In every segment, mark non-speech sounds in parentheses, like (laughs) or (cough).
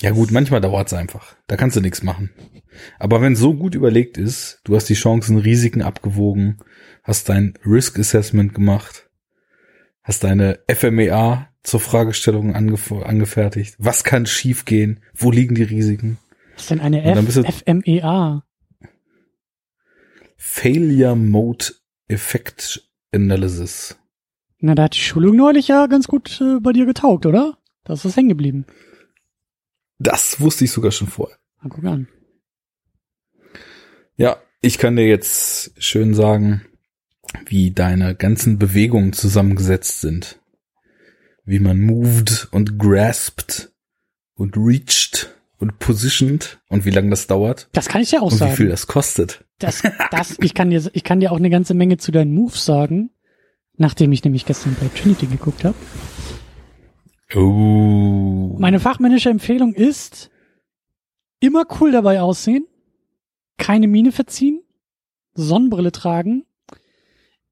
Ja gut, manchmal dauert's einfach. Da kannst du nichts machen. Aber wenn so gut überlegt ist, du hast die Chancen, Risiken abgewogen, hast dein Risk Assessment gemacht, hast deine FMEA zur Fragestellung angef angefertigt. Was kann schiefgehen? Wo liegen die Risiken? Was ist denn eine F FMEA? Failure Mode Effect Analysis. Na, da hat die Schulung neulich ja ganz gut äh, bei dir getaugt, oder? Da ist was hängen geblieben. Das wusste ich sogar schon vorher. Na, guck an. Ja, ich kann dir jetzt schön sagen, wie deine ganzen Bewegungen zusammengesetzt sind. Wie man moved und grasped und reached und positioned und wie lange das dauert. Das kann ich ja auch und sagen. wie viel das kostet. Das, (laughs) das, ich kann dir, ich kann dir auch eine ganze Menge zu deinen Moves sagen, nachdem ich nämlich gestern bei Trinity geguckt habe. Oh. Meine fachmännische Empfehlung ist, immer cool dabei aussehen, keine Miene verziehen, Sonnenbrille tragen,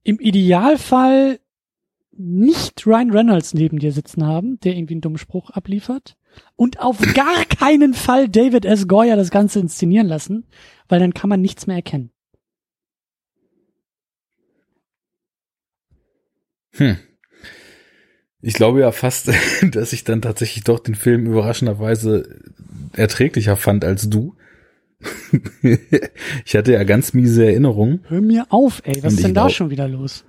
im Idealfall nicht Ryan Reynolds neben dir sitzen haben, der irgendwie einen dummen Spruch abliefert und auf (coughs) gar keinen Fall David S. Goyer das Ganze inszenieren lassen, weil dann kann man nichts mehr erkennen. Hm. Ich glaube ja fast, (laughs) dass ich dann tatsächlich doch den Film überraschenderweise erträglicher fand als du. (laughs) ich hatte ja ganz miese Erinnerungen. Hör mir auf, ey, was Und ist denn da glaub- schon wieder los?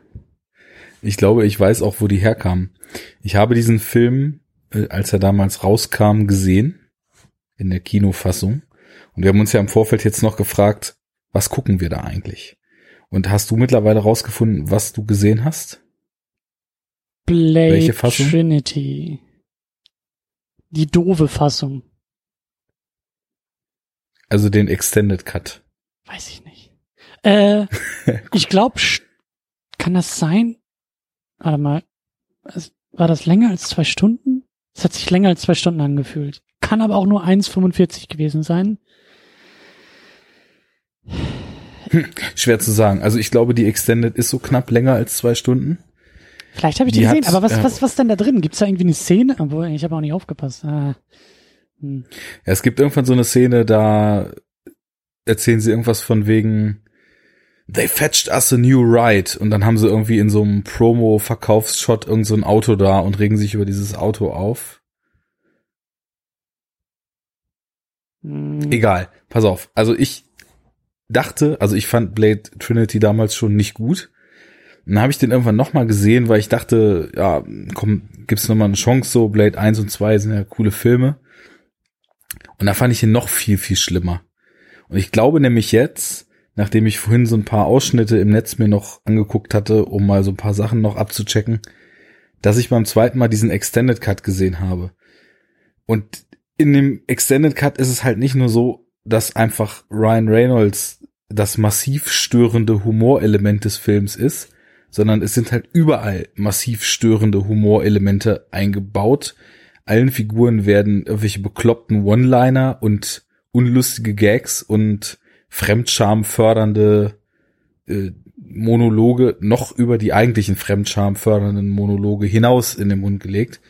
Ich glaube, ich weiß auch, wo die herkamen. Ich habe diesen Film, äh, als er damals rauskam, gesehen. In der Kinofassung. Und wir haben uns ja im Vorfeld jetzt noch gefragt, was gucken wir da eigentlich? Und hast du mittlerweile rausgefunden, was du gesehen hast? Blade Welche Fassung? Trinity. Die doofe Fassung. Also den Extended Cut. Weiß ich nicht. Äh, (laughs) ich glaube, kann das sein? Warte mal. War das länger als zwei Stunden? Es hat sich länger als zwei Stunden angefühlt. Kann aber auch nur 1,45 gewesen sein. Schwer zu sagen. Also ich glaube, die Extended ist so knapp länger als zwei Stunden. Vielleicht habe ich die, Die gesehen, hat, aber was, äh, was, was denn da drin? Gibt's da irgendwie eine Szene? Obwohl, ich habe auch nicht aufgepasst. Ah. Hm. Ja, es gibt irgendwann so eine Szene, da erzählen sie irgendwas von wegen They fetched us a new ride und dann haben sie irgendwie in so einem Promo-Verkaufsshot irgend so ein Auto da und regen sich über dieses Auto auf. Hm. Egal, pass auf. Also ich dachte, also ich fand Blade Trinity damals schon nicht gut. Dann habe ich den irgendwann nochmal gesehen, weil ich dachte, ja, komm, gibt's noch mal eine Chance so. Blade 1 und 2 sind ja coole Filme. Und da fand ich ihn noch viel, viel schlimmer. Und ich glaube nämlich jetzt, nachdem ich vorhin so ein paar Ausschnitte im Netz mir noch angeguckt hatte, um mal so ein paar Sachen noch abzuchecken, dass ich beim zweiten Mal diesen Extended Cut gesehen habe. Und in dem Extended Cut ist es halt nicht nur so, dass einfach Ryan Reynolds das massiv störende Humorelement des Films ist, sondern es sind halt überall massiv störende Humorelemente eingebaut. Allen Figuren werden irgendwelche bekloppten One-Liner und unlustige Gags und fremdschamfördernde äh, Monologe noch über die eigentlichen fremdschamfördernden Monologe hinaus in den Mund gelegt.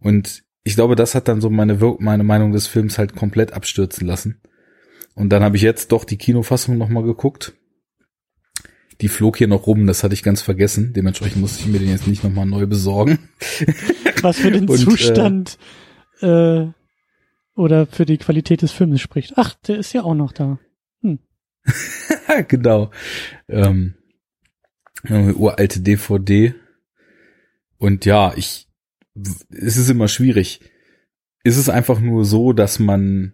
Und ich glaube, das hat dann so meine, Wir meine Meinung des Films halt komplett abstürzen lassen. Und dann habe ich jetzt doch die Kinofassung nochmal geguckt. Die flog hier noch rum, das hatte ich ganz vergessen. Dementsprechend musste ich mir den jetzt nicht nochmal neu besorgen. (laughs) Was für den (laughs) Und, äh, Zustand äh, oder für die Qualität des Filmes spricht. Ach, der ist ja auch noch da. (laughs) genau. Ähm, uralte DVD. Und ja, ich, es ist immer schwierig. Ist es einfach nur so, dass man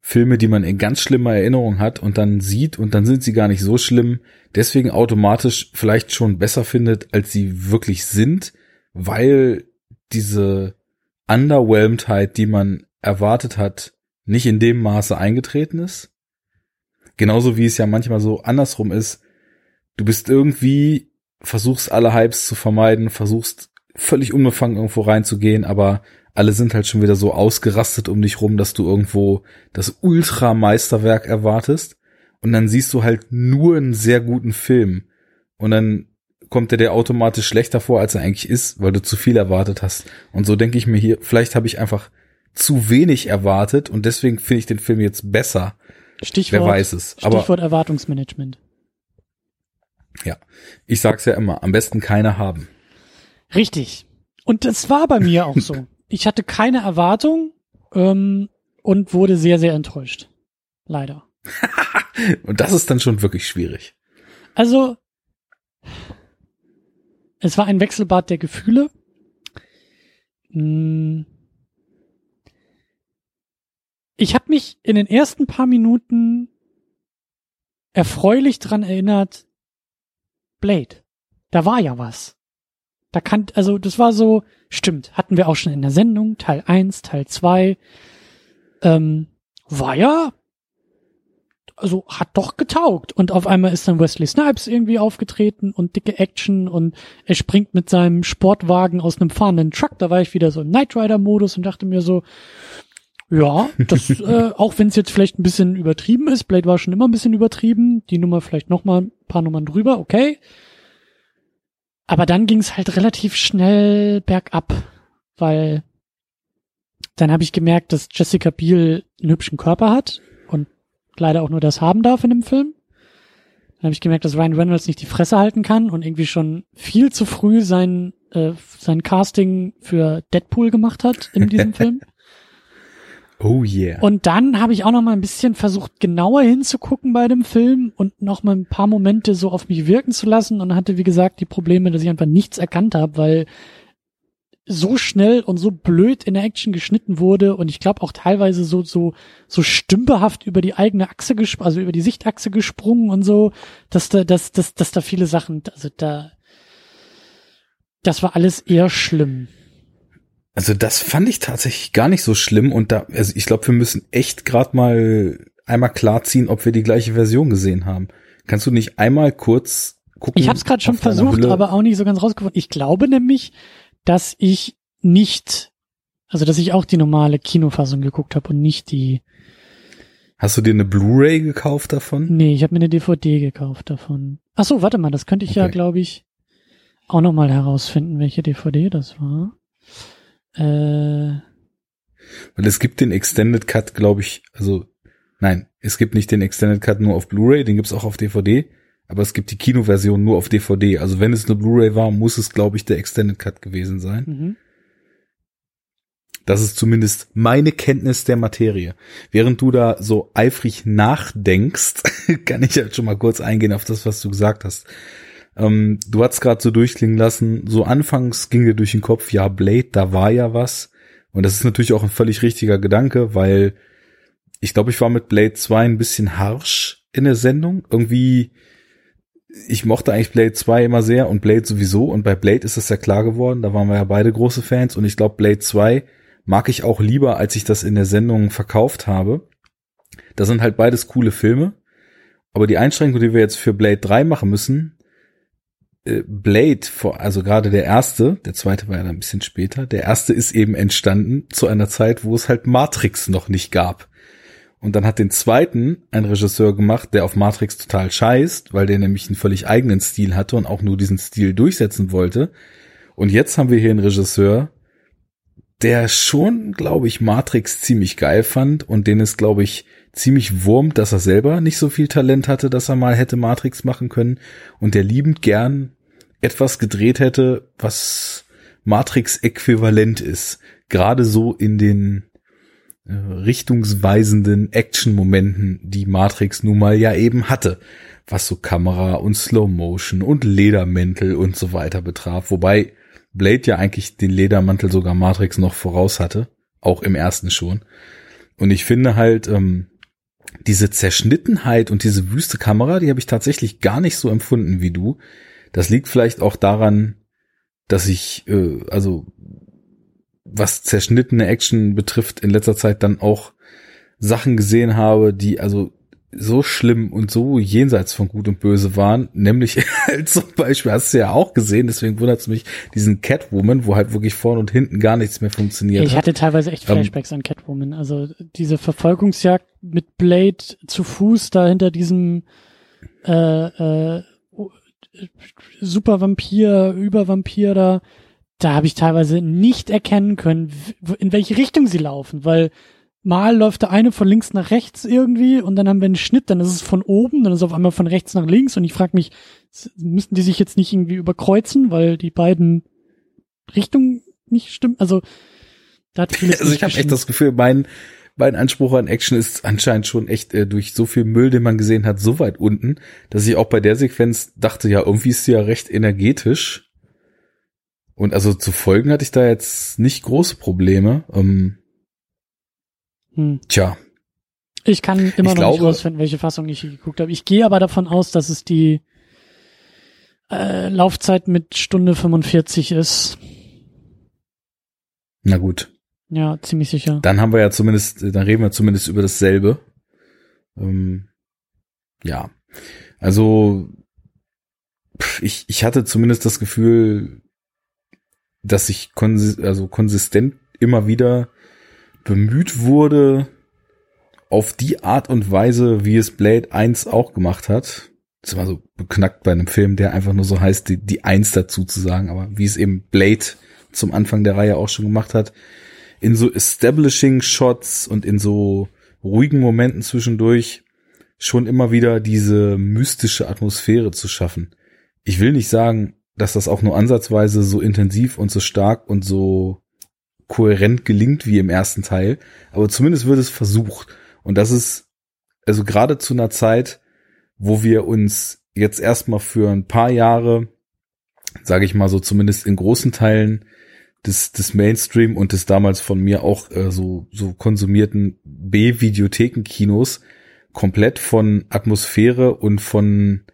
Filme, die man in ganz schlimmer Erinnerung hat und dann sieht und dann sind sie gar nicht so schlimm, deswegen automatisch vielleicht schon besser findet, als sie wirklich sind, weil diese Underwhelmedheit, die man erwartet hat, nicht in dem Maße eingetreten ist? Genauso wie es ja manchmal so andersrum ist. Du bist irgendwie, versuchst alle Hypes zu vermeiden, versuchst völlig unbefangen irgendwo reinzugehen, aber alle sind halt schon wieder so ausgerastet um dich rum, dass du irgendwo das Ultrameisterwerk erwartest. Und dann siehst du halt nur einen sehr guten Film. Und dann kommt der dir automatisch schlechter vor, als er eigentlich ist, weil du zu viel erwartet hast. Und so denke ich mir hier, vielleicht habe ich einfach zu wenig erwartet und deswegen finde ich den Film jetzt besser. Stichwort, Wer weiß es. Stichwort Aber Erwartungsmanagement. ja, ich sag's ja immer, am besten keine haben. Richtig. Und das war bei mir auch (laughs) so. Ich hatte keine Erwartung ähm, und wurde sehr, sehr enttäuscht. Leider. (laughs) Und das ist dann schon wirklich schwierig. Also, es war ein Wechselbad der Gefühle. Hm. Ich habe mich in den ersten paar Minuten erfreulich dran erinnert, Blade. Da war ja was. Da kann, also das war so, stimmt, hatten wir auch schon in der Sendung, Teil 1, Teil 2. Ähm, war ja, also hat doch getaugt. Und auf einmal ist dann Wesley Snipes irgendwie aufgetreten und dicke Action und er springt mit seinem Sportwagen aus einem fahrenden Truck. Da war ich wieder so im Knight Rider-Modus und dachte mir so, ja, das, (laughs) äh, auch wenn es jetzt vielleicht ein bisschen übertrieben ist, Blade war schon immer ein bisschen übertrieben, die Nummer vielleicht noch mal ein paar Nummern drüber, okay. Aber dann ging es halt relativ schnell bergab, weil dann habe ich gemerkt, dass Jessica Biel einen hübschen Körper hat und leider auch nur das haben darf in dem Film. Dann habe ich gemerkt, dass Ryan Reynolds nicht die Fresse halten kann und irgendwie schon viel zu früh sein, äh, sein Casting für Deadpool gemacht hat in diesem (laughs) Film. Oh yeah. Und dann habe ich auch noch mal ein bisschen versucht, genauer hinzugucken bei dem Film und noch mal ein paar Momente so auf mich wirken zu lassen und hatte, wie gesagt, die Probleme, dass ich einfach nichts erkannt habe, weil so schnell und so blöd in der Action geschnitten wurde und ich glaube auch teilweise so so so stümperhaft über die eigene Achse gesprungen, also über die Sichtachse gesprungen und so, dass da dass dass dass da viele Sachen, also da das war alles eher schlimm. Also das fand ich tatsächlich gar nicht so schlimm und da, also ich glaube, wir müssen echt gerade mal einmal klarziehen, ob wir die gleiche Version gesehen haben. Kannst du nicht einmal kurz gucken? Ich habe es gerade schon versucht, Hülle? aber auch nicht so ganz rausgefunden. Ich glaube nämlich, dass ich nicht, also dass ich auch die normale Kinofassung geguckt habe und nicht die. Hast du dir eine Blu-ray gekauft davon? Nee, ich habe mir eine DVD gekauft davon. Ach so, warte mal, das könnte ich ja, Okay. glaube ich, auch noch mal herausfinden, welche DVD das war. Äh, Weil es gibt den Extended Cut, glaube ich, also nein, es gibt nicht den Extended Cut nur auf Blu-ray, den gibt's auch auf DVD, aber es gibt die Kinoversion nur auf DVD. Also wenn es eine Blu-ray war, muss es, glaube ich, der Extended Cut gewesen sein. mhm. Das ist zumindest meine Kenntnis der Materie. Während du da so eifrig nachdenkst, (laughs) kann ich halt schon mal kurz eingehen auf das, was du gesagt hast. Ähm, du hast gerade so durchklingen lassen, so anfangs ging dir durch den Kopf, ja, Blade, da war ja was. Und das ist natürlich auch ein völlig richtiger Gedanke, weil ich glaube, ich war mit Blade 2 ein bisschen harsh in der Sendung. Irgendwie, ich mochte eigentlich Blade 2 immer sehr und Blade sowieso. Und bei Blade ist es ja klar geworden, da waren wir ja beide große Fans. Und ich glaube, Blade 2 mag ich auch lieber, als ich das in der Sendung verkauft habe. Das sind halt beides coole Filme. Aber die Einschränkung, die wir jetzt für Blade 3 machen müssen, Blade, vor- also gerade der erste, der zweite war ja dann ein bisschen später, der erste ist eben entstanden zu einer Zeit, wo es halt Matrix noch nicht gab. Und dann hat den zweiten ein Regisseur gemacht, der auf Matrix total scheißt, weil der nämlich einen völlig eigenen Stil hatte und auch nur diesen Stil durchsetzen wollte. Und jetzt haben wir hier einen Regisseur, der schon, glaube ich, Matrix ziemlich geil fand und den es, glaube ich, ziemlich wurmt, dass er selber nicht so viel Talent hatte, dass er mal hätte Matrix machen können und der liebend gern etwas gedreht hätte, was Matrix-äquivalent ist. Gerade so in den äh, richtungsweisenden Action-Momenten, die Matrix nun mal ja eben hatte, was so Kamera und Slow Motion und Ledermäntel und so weiter betraf. Wobei Blade ja eigentlich den Ledermantel sogar Matrix noch voraus hatte, auch im ersten schon. Und ich finde halt, ähm, diese Zerschnittenheit und diese wüste Kamera, die habe ich tatsächlich gar nicht so empfunden wie du. Das liegt vielleicht auch daran, dass ich, äh, also was zerschnittene Action betrifft, in letzter Zeit dann auch Sachen gesehen habe, die also so schlimm und so jenseits von Gut und Böse waren, nämlich (laughs) halt zum Beispiel, hast du ja auch gesehen, deswegen wundert es mich, diesen Catwoman, wo halt wirklich vorne und hinten gar nichts mehr funktioniert Ich hat. hatte teilweise echt Ähm, Flashbacks an Catwoman. Also diese Verfolgungsjagd mit Blade zu Fuß da hinter diesem äh, äh, Super Vampir, Übervampir da, da habe ich teilweise nicht erkennen können, in welche Richtung sie laufen, weil mal läuft der eine von links nach rechts irgendwie und dann haben wir einen Schnitt, dann ist es von oben, dann ist es auf einmal von rechts nach links und ich frage mich, müssten die sich jetzt nicht irgendwie überkreuzen, weil die beiden Richtungen nicht stimmen? Also da hat (laughs) Also ich habe echt das Gefühl, mein mein Anspruch an Action ist anscheinend schon echt äh, durch so viel Müll, den man gesehen hat, so weit unten, dass ich auch bei der Sequenz dachte, ja, irgendwie ist sie ja recht energetisch. Und also zu folgen hatte ich da jetzt nicht große Probleme. Ähm, hm. Tja. Ich kann immer ich noch glaube, nicht rausfinden, welche Fassung ich hier geguckt habe. Ich gehe aber davon aus, dass es die äh, Laufzeit mit Stunde 45 ist. Na gut. Ja, ziemlich sicher. Dann haben wir ja zumindest, dann reden wir zumindest über dasselbe. Ähm, ja. Also, ich, ich hatte zumindest das Gefühl, dass ich konsi also konsistent immer wieder bemüht wurde, auf die Art und Weise, wie es Blade 1 auch gemacht hat. Das war so beknackt bei einem Film, der einfach nur so heißt, die, die Eins dazu zu sagen, aber wie es eben Blade zum Anfang der Reihe auch schon gemacht hat, in so Establishing Shots und in so ruhigen Momenten zwischendurch schon immer wieder diese mystische Atmosphäre zu schaffen. Ich will nicht sagen, dass das auch nur ansatzweise so intensiv und so stark und so kohärent gelingt wie im ersten Teil, aber zumindest wird es versucht. Und das ist also gerade zu einer Zeit, wo wir uns jetzt erstmal für ein paar Jahre, sage ich mal so zumindest in großen Teilen des, des Mainstream und des damals von mir auch äh, so, so konsumierten B-Videothekenkinos komplett von Atmosphäre und von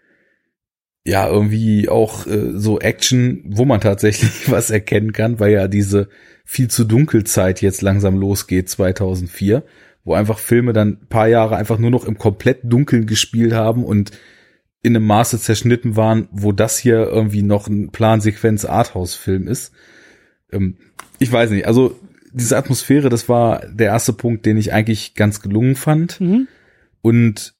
ja irgendwie auch äh, so Action, wo man tatsächlich (laughs) was erkennen kann, weil ja diese viel zu dunkel Zeit jetzt langsam losgeht 2004, wo einfach Filme dann paar Jahre einfach nur noch im komplett Dunkeln gespielt haben und in einem Maße zerschnitten waren, wo das hier irgendwie noch ein Plansequenz Arthouse-Film ist. Ähm, ich weiß nicht, also diese Atmosphäre, das war der erste Punkt, den ich eigentlich ganz gelungen fand. Mhm. Und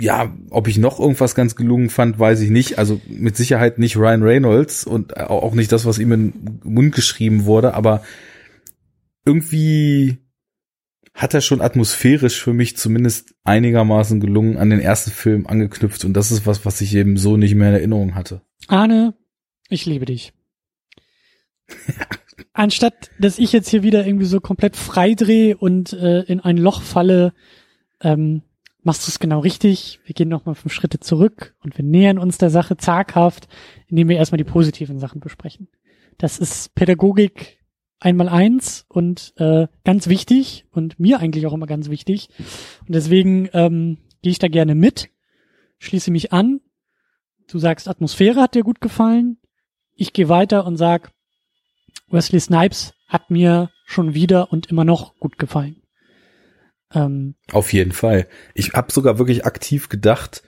ja, ob ich noch irgendwas ganz gelungen fand, weiß ich nicht. Also mit Sicherheit nicht Ryan Reynolds und auch nicht das, was ihm in den Mund geschrieben wurde, aber irgendwie hat er schon atmosphärisch für mich zumindest einigermaßen gelungen an den ersten Film angeknüpft und das ist was, was ich eben so nicht mehr in Erinnerung hatte. Arne, ich liebe dich. (laughs) Anstatt, dass ich jetzt hier wieder irgendwie so komplett freidrehe und äh, in ein Loch falle, ähm, machst du es genau richtig. Wir gehen nochmal fünf Schritte zurück und wir nähern uns der Sache zaghaft, indem wir erstmal die positiven Sachen besprechen. Das ist Pädagogik einmal eins und äh, ganz wichtig und mir eigentlich auch immer ganz wichtig. Und deswegen ähm, gehe ich da gerne mit, schließe mich an. Du sagst, Atmosphäre hat dir gut gefallen. Ich gehe weiter und sag, Wesley Snipes hat mir schon wieder und immer noch gut gefallen. Ähm, Auf jeden Fall. Ich habe sogar wirklich aktiv gedacht,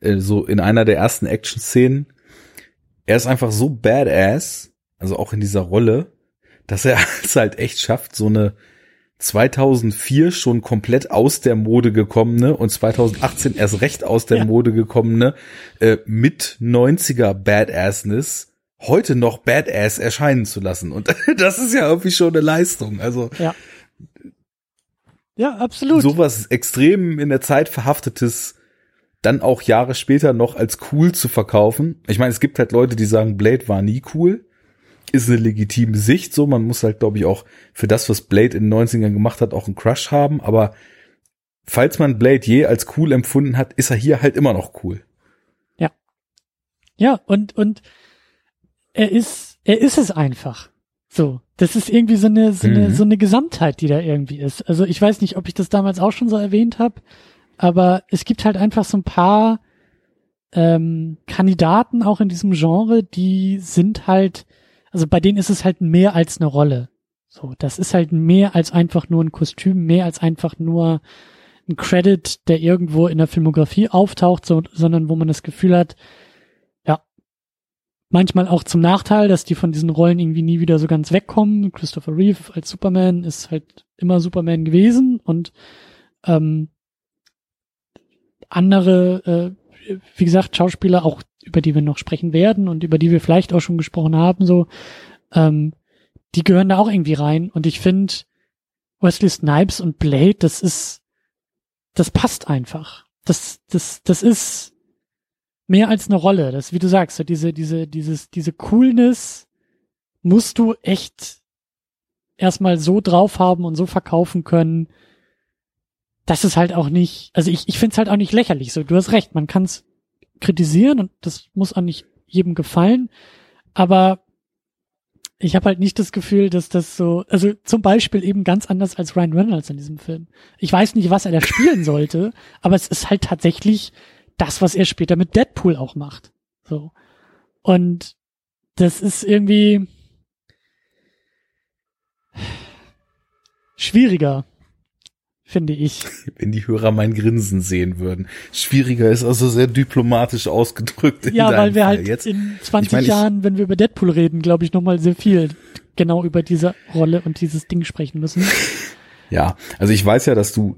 äh, so in einer der ersten Action-Szenen, er ist einfach so badass, also auch in dieser Rolle, dass er (laughs) es halt echt schafft, so eine 2004 schon komplett aus der Mode gekommene und 2018 erst recht aus der ja. Mode gekommene äh, mit 90er Badassness heute noch Badass erscheinen zu lassen. Und (laughs) das ist ja irgendwie schon eine Leistung. Also ja. Ja, absolut. Sowas extrem in der Zeit verhaftetes dann auch Jahre später noch als cool zu verkaufen. Ich meine, es gibt halt Leute, die sagen, Blade war nie cool. Ist eine legitime Sicht so. Man muss halt, glaube ich, auch für das, was Blade in den 90ern gemacht hat, auch einen Crush haben. Aber falls man Blade je als cool empfunden hat, ist er hier halt immer noch cool. Ja. Ja, und, und er ist, er ist es einfach. So. Das ist irgendwie so eine, so eine, mhm. so eine Gesamtheit, die da irgendwie ist. Also ich weiß nicht, ob ich das damals auch schon so erwähnt habe, aber es gibt halt einfach so ein paar ähm, Kandidaten auch in diesem Genre, die sind halt, also bei denen ist es halt mehr als eine Rolle. So, das ist halt mehr als einfach nur ein Kostüm, mehr als einfach nur ein Credit, der irgendwo in der Filmografie auftaucht, so, sondern wo man das Gefühl hat, manchmal auch zum Nachteil, dass die von diesen Rollen irgendwie nie wieder so ganz wegkommen. Christopher Reeve als Superman ist halt immer Superman gewesen und ähm, andere, äh, wie gesagt, Schauspieler, auch über die wir noch sprechen werden und über die wir vielleicht auch schon gesprochen haben, so, ähm, die gehören da auch irgendwie rein. Und ich finde, Wesley Snipes und Blade, das ist, das passt einfach. Das, das, das ist mehr als eine Rolle. Das, wie du sagst, so diese, diese, dieses, diese Coolness musst du echt erstmal so drauf haben und so verkaufen können, dass es halt auch nicht, also ich, ich finde es halt auch nicht lächerlich. So, du hast recht, man kann es kritisieren und das muss auch nicht jedem gefallen, aber ich habe halt nicht das Gefühl, dass das so, also zum Beispiel eben ganz anders als Ryan Reynolds in diesem Film. Ich weiß nicht, was er da spielen sollte, aber es ist halt tatsächlich das, was er später mit Deadpool auch macht. So. Und das ist irgendwie schwieriger, finde ich. Wenn die Hörer mein Grinsen sehen würden. Schwieriger ist also sehr diplomatisch ausgedrückt. ja, weil wir Fall. halt Jetzt, in 20 ich mein, Jahren, wenn wir über Deadpool reden, glaube ich, nochmal sehr viel genau über diese Rolle und dieses Ding sprechen müssen. Ja, also ich weiß ja, dass du,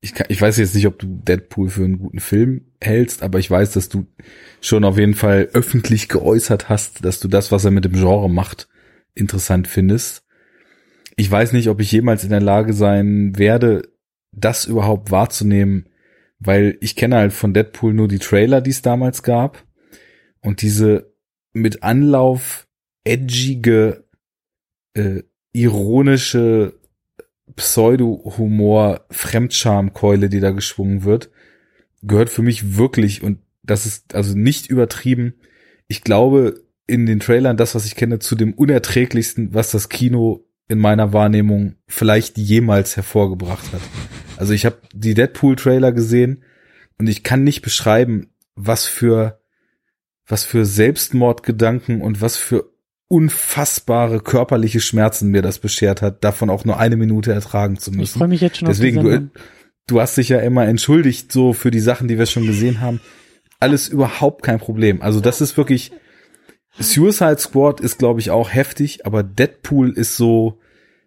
ich, kann, ich weiß jetzt nicht, ob du Deadpool für einen guten Film hältst, aber ich weiß, dass du schon auf jeden Fall öffentlich geäußert hast, dass du das, was er mit dem Genre macht, interessant findest. Ich weiß nicht, ob ich jemals in der Lage sein werde, das überhaupt wahrzunehmen, weil ich kenne halt von Deadpool nur die Trailer, die es damals gab und diese mit Anlauf edgige, äh, ironische Pseudo-Humor, Fremdschamkeule, die da geschwungen wird, gehört für mich wirklich und das ist also nicht übertrieben. Ich glaube in den Trailern das, was ich kenne, zu dem unerträglichsten, was das Kino in meiner Wahrnehmung vielleicht jemals hervorgebracht hat. Also ich habe die Deadpool-Trailer gesehen und ich kann nicht beschreiben, was für was für Selbstmordgedanken und was für unfassbare körperliche Schmerzen mir das beschert hat, davon auch nur eine Minute ertragen zu müssen. Ich freue mich jetzt schon Deswegen, auf die du, du hast dich ja immer entschuldigt so für die Sachen, die wir schon gesehen haben. Alles überhaupt kein Problem. Also das ist wirklich Suicide Squad ist glaube ich auch heftig, aber Deadpool ist so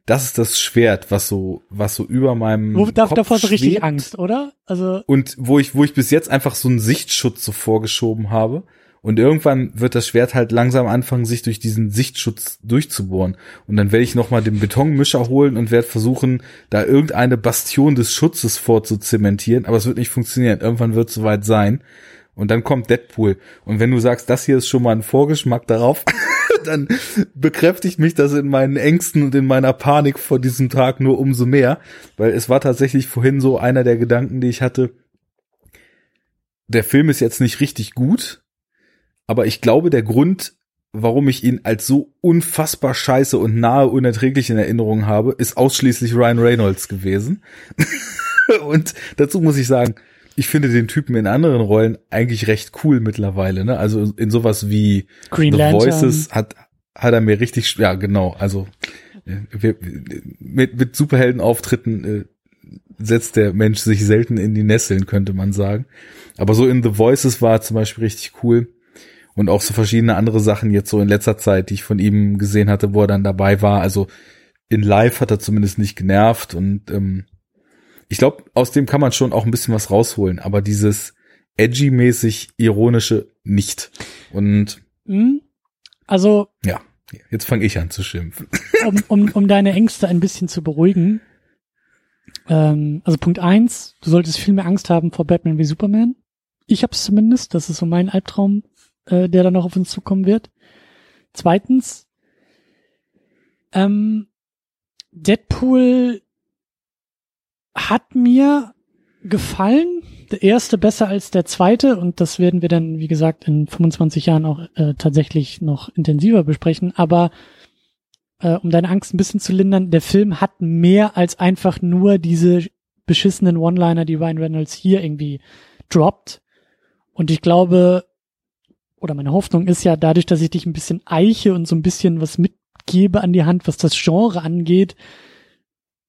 das ist das Schwert, was so, was so über meinem wo, da, Kopf davor so richtig Angst, oder? Also und wo ich, wo ich bis jetzt einfach so einen Sichtschutz so vorgeschoben habe. Und irgendwann wird das Schwert halt langsam anfangen, sich durch diesen Sichtschutz durchzubohren. Und dann werde ich nochmal den Betonmischer holen und werde versuchen, da irgendeine Bastion des Schutzes vorzuzementieren. Aber es wird nicht funktionieren. Irgendwann wird es soweit sein. Und dann kommt Deadpool. Und wenn du sagst, das hier ist schon mal ein Vorgeschmack darauf, (laughs) dann bekräftigt mich das in meinen Ängsten und in meiner Panik vor diesem Tag nur umso mehr, weil es war tatsächlich vorhin so einer der Gedanken, die ich hatte. Der Film ist jetzt nicht richtig gut, aber ich glaube, der Grund, warum ich ihn als so unfassbar scheiße und nahe unerträglich in Erinnerung habe, ist ausschließlich Ryan Reynolds gewesen. (laughs) und dazu muss ich sagen, ich finde den Typen in anderen Rollen eigentlich recht cool mittlerweile, ne? Also in sowas wie Green The Lantern. Voices hat, hat er mir richtig, ja genau, also äh, mit, mit Superheldenauftritten äh, setzt der Mensch sich selten in die Nesseln, könnte man sagen. Aber so in The Voices war zum Beispiel richtig cool. Und auch so verschiedene andere Sachen jetzt so in letzter Zeit, die ich von ihm gesehen hatte, wo er dann dabei war. Also in Live hat er zumindest nicht genervt und ähm, ich glaube, aus dem kann man schon auch ein bisschen was rausholen, aber dieses edgy-mäßig ironische nicht. Und hm? also ja, jetzt fange ich an zu schimpfen. (laughs) Um, um, um deine Ängste ein bisschen zu beruhigen. Ähm, also Punkt eins, du solltest viel mehr Angst haben vor Batman wie Superman. Ich hab's zumindest, das ist so mein Albtraum, äh, der dann noch auf uns zukommen wird. Zweitens, ähm, Deadpool hat mir gefallen. Der erste besser als der zweite und das werden wir dann, wie gesagt, in 25 Jahren auch äh, tatsächlich noch intensiver besprechen. Aber äh, um deine Angst ein bisschen zu lindern, der Film hat mehr als einfach nur diese beschissenen One-Liner, die Ryan Reynolds hier irgendwie droppt. Und ich glaube, oder meine Hoffnung ist ja, dadurch, dass ich dich ein bisschen eiche und so ein bisschen was mitgebe an die Hand, was das Genre angeht,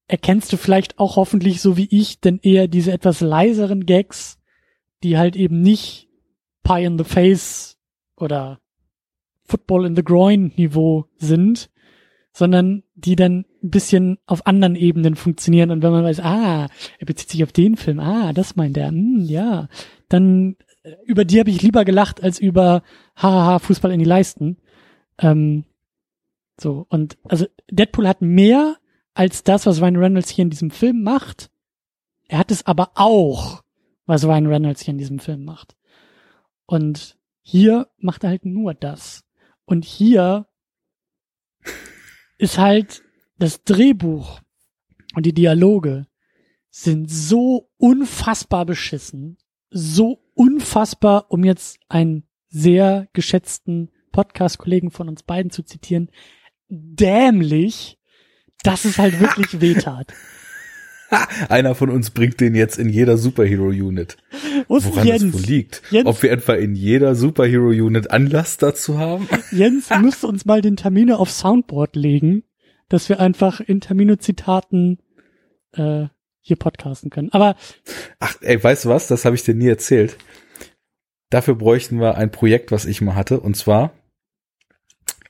erkennst du vielleicht auch hoffentlich so wie ich denn eher diese etwas leiseren Gags, die halt eben nicht Pie in the Face oder Football in the Groin Niveau sind, sondern die dann ein bisschen auf anderen Ebenen funktionieren. Und wenn man weiß, ah, er bezieht sich auf den Film, ah, das meint er, hm, ja, dann über die habe ich lieber gelacht als über hahaha Fußball in die Leisten. Ähm, so und also Deadpool hat mehr als das, was Ryan Reynolds hier in diesem Film macht. Er hat es aber auch, was Ryan Reynolds hier in diesem Film macht. Und hier macht er halt nur das. Und hier (laughs) ist halt das Drehbuch und die Dialoge sind so unfassbar beschissen, so unfassbar, um jetzt einen sehr geschätzten Podcast-Kollegen von uns beiden zu zitieren, dämlich, dass es halt wirklich (laughs) wehtat. (laughs) Einer von uns bringt den jetzt in jeder Superhero-Unit. Woran Jens? das wohl liegt? Jens? Ob wir etwa in jeder Superhero-Unit Anlass dazu haben? (laughs) Jens müsste uns mal den Termine auf Soundboard legen, dass wir einfach in Termino-Zitaten äh, hier podcasten können. Aber ach, ey, weißt du was? Das habe ich dir nie erzählt. Dafür bräuchten wir ein Projekt, was ich mal hatte, und zwar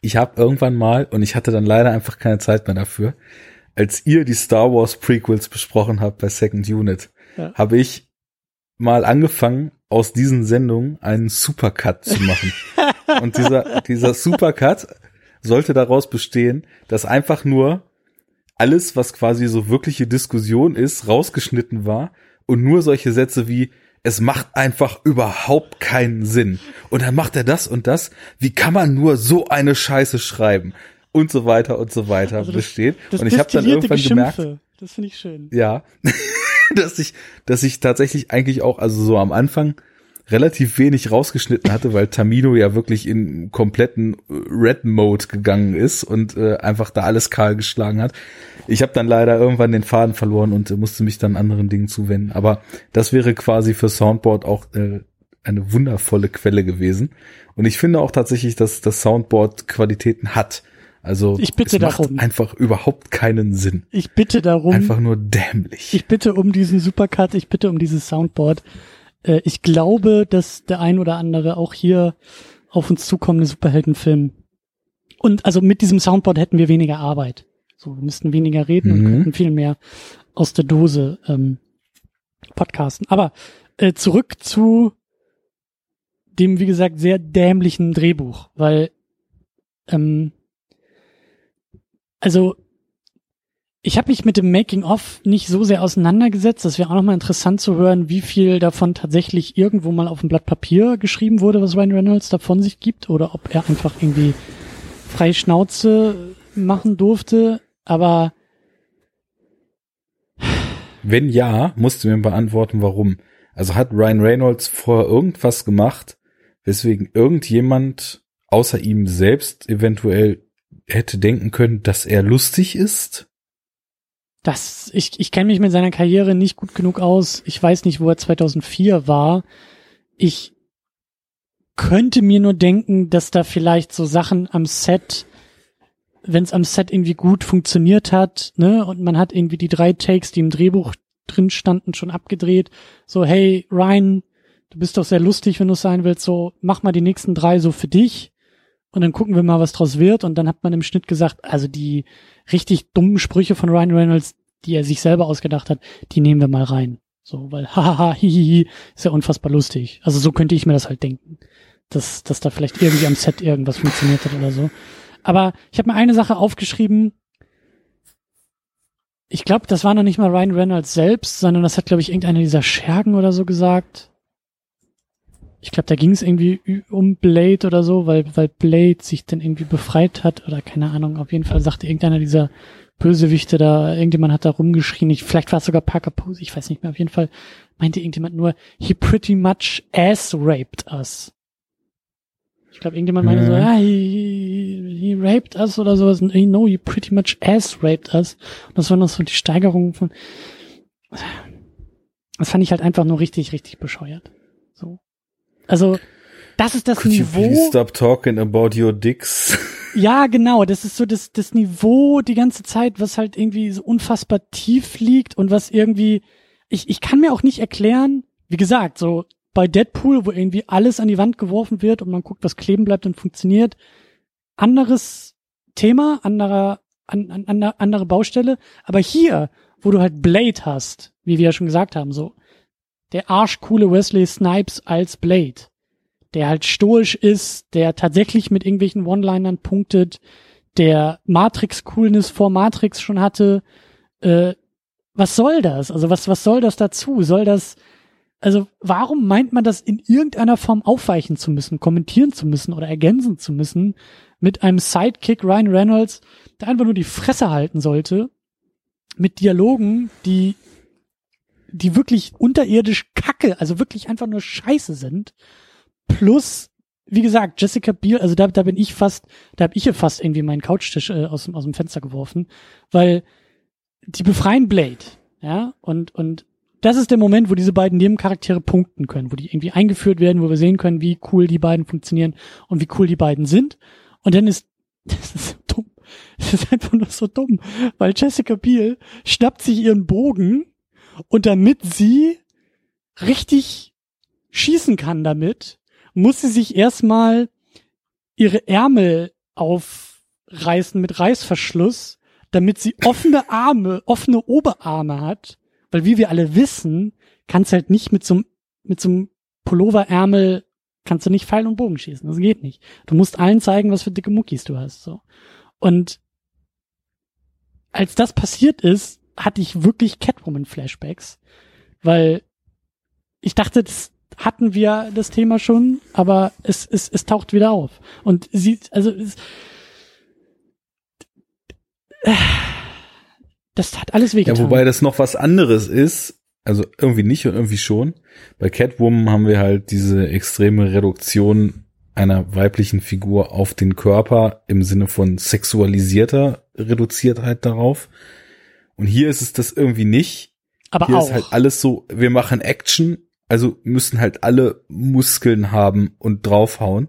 ich habe irgendwann mal und ich hatte dann leider einfach keine Zeit mehr dafür als ihr die Star Wars Prequels besprochen habt bei Second Unit, ja. habe ich mal angefangen, aus diesen Sendungen einen Supercut zu machen. (laughs) Und dieser, dieser Supercut sollte daraus bestehen, dass einfach nur alles, was quasi so wirkliche Diskussion ist, rausgeschnitten war und nur solche Sätze wie es macht einfach überhaupt keinen Sinn. Und dann macht er das und das. Wie kann man nur so eine Scheiße schreiben? und so weiter und so weiter also das, besteht. Das und ich habe dann irgendwann Geschimpfe. gemerkt, das finde ich schön. Ja, (laughs) dass ich, dass ich tatsächlich eigentlich auch, also so am Anfang relativ wenig rausgeschnitten hatte, weil Tamino ja wirklich in kompletten Red Mode gegangen ist und äh, einfach da alles kahl geschlagen hat. Ich habe dann leider irgendwann den Faden verloren und äh, musste mich dann anderen Dingen zuwenden. Aber das wäre quasi für Soundboard auch äh, eine wundervolle Quelle gewesen. Und ich finde auch tatsächlich, dass das Soundboard Qualitäten hat. Also ich bitte es darum. macht einfach überhaupt keinen Sinn. Ich bitte darum. Einfach nur dämlich. Ich bitte um diesen Supercut, ich bitte um dieses Soundboard. Äh, ich glaube, dass der ein oder andere auch hier auf uns zukommende Superheldenfilm und also mit diesem Soundboard hätten wir weniger Arbeit. So, wir müssten weniger reden mhm. und könnten viel mehr aus der Dose ähm, podcasten. Aber äh, zurück zu dem, wie gesagt, sehr dämlichen Drehbuch, weil ähm, also ich habe mich mit dem Making-of nicht so sehr auseinandergesetzt. Das wäre auch nochmal interessant zu hören, wie viel davon tatsächlich irgendwo mal auf ein Blatt Papier geschrieben wurde, was Ryan Reynolds davon sich gibt, oder ob er einfach irgendwie freie Schnauze machen durfte. Aber wenn ja, musst du mir beantworten, warum. Also hat Ryan Reynolds vorher irgendwas gemacht, weswegen irgendjemand außer ihm selbst eventuell hätte denken können, dass er lustig ist? Das, ich, ich kenne mich mit seiner Karriere nicht gut genug aus. Ich weiß nicht, wo er 2004 war. Ich könnte mir nur denken, dass da vielleicht so Sachen am Set, wenn es am Set irgendwie gut funktioniert hat, ne, und man hat irgendwie die drei Takes, die im Drehbuch drin standen, schon abgedreht. So, hey, Ryan, du bist doch sehr lustig, wenn du sein willst, so, mach mal die nächsten drei so für dich und dann gucken wir mal, was draus wird. Und dann hat man im Schnitt gesagt, also die richtig dummen Sprüche von Ryan Reynolds, die er sich selber ausgedacht hat, die nehmen wir mal rein. So, weil (laughs) hahaha, hihihi, ist ja unfassbar lustig. Also so könnte ich mir das halt denken. Dass, dass da vielleicht irgendwie am Set irgendwas funktioniert hat oder so. Aber ich habe mir eine Sache aufgeschrieben. Ich glaube, das war noch nicht mal Ryan Reynolds selbst, sondern das hat, glaube ich, irgendeiner dieser Schergen oder so gesagt ich glaube, da ging es irgendwie um Blade oder so, weil, weil Blade sich dann irgendwie befreit hat oder keine Ahnung. Auf jeden Fall sagte irgendeiner dieser Bösewichte da, irgendjemand hat da rumgeschrien. Ich, vielleicht war es sogar Parker Pose, ich weiß nicht mehr. Auf jeden Fall meinte irgendjemand nur, he pretty much ass raped us. Ich glaube, irgendjemand meinte mhm. so, ah, he, he raped us oder sowas. Hey, no, he pretty much ass raped us. Und das war noch so die Steigerung von, das fand ich halt einfach nur richtig, richtig bescheuert. So. Also, das ist das Could Niveau. You stop talking about your dicks. (laughs) Ja, genau. Das ist so das, das Niveau die ganze Zeit, was halt irgendwie so unfassbar tief liegt und was irgendwie, ich, ich kann mir auch nicht erklären, wie gesagt, so bei Deadpool, wo irgendwie alles an die Wand geworfen wird und man guckt, was kleben bleibt und funktioniert. Anderes Thema, anderer, an, an, andere Baustelle. Aber hier, wo du halt Blade hast, wie wir ja schon gesagt haben, so, der arschcoole Wesley Snipes als Blade, der halt stoisch ist, der tatsächlich mit irgendwelchen One-Linern punktet, der Matrix-Coolness vor Matrix schon hatte. Äh, was soll das? Also was, was soll das dazu? Soll das, also warum meint man das in irgendeiner Form aufweichen zu müssen, kommentieren zu müssen oder ergänzen zu müssen mit einem Sidekick Ryan Reynolds, der einfach nur die Fresse halten sollte, mit Dialogen, die, die wirklich unterirdisch kacke, also wirklich einfach nur scheiße sind, plus wie gesagt, Jessica Biel, also da, da bin ich fast, da habe ich ihr fast irgendwie meinen Couchtisch äh, aus, aus dem Fenster geworfen, weil die befreien Blade, ja, und, und das ist der Moment, wo diese beiden Nebencharaktere punkten können, wo die irgendwie eingeführt werden, wo wir sehen können, wie cool die beiden funktionieren und wie cool die beiden sind. Und dann ist, (laughs) das ist so dumm. Das ist einfach nur so dumm, weil Jessica Biel schnappt sich ihren Bogen und damit sie richtig schießen kann damit, muss sie sich erstmal ihre Ärmel aufreißen mit Reißverschluss, damit sie offene Arme, offene Oberarme hat, weil wie wir alle wissen, kannst halt nicht mit so mit so einem Pulloverärmel kannst du nicht Pfeil und Bogen schießen. Das geht nicht. Du musst allen zeigen, was für dicke Muckis du hast, so. Und als das passiert ist, hatte ich wirklich Catwoman-Flashbacks, weil ich dachte, das, hatten wir das Thema schon, aber es, es, es taucht wieder auf. Und sie, also es, das hat alles wehgetan. Ja, wobei das noch was anderes ist, also irgendwie nicht und irgendwie schon. Bei Catwoman haben wir halt diese extreme Reduktion einer weiblichen Figur auf den Körper im Sinne von sexualisierter Reduziertheit darauf. Und hier ist es das irgendwie nicht. Aber hier auch. ist halt alles so, wir machen Action also müssen halt alle Muskeln haben und draufhauen.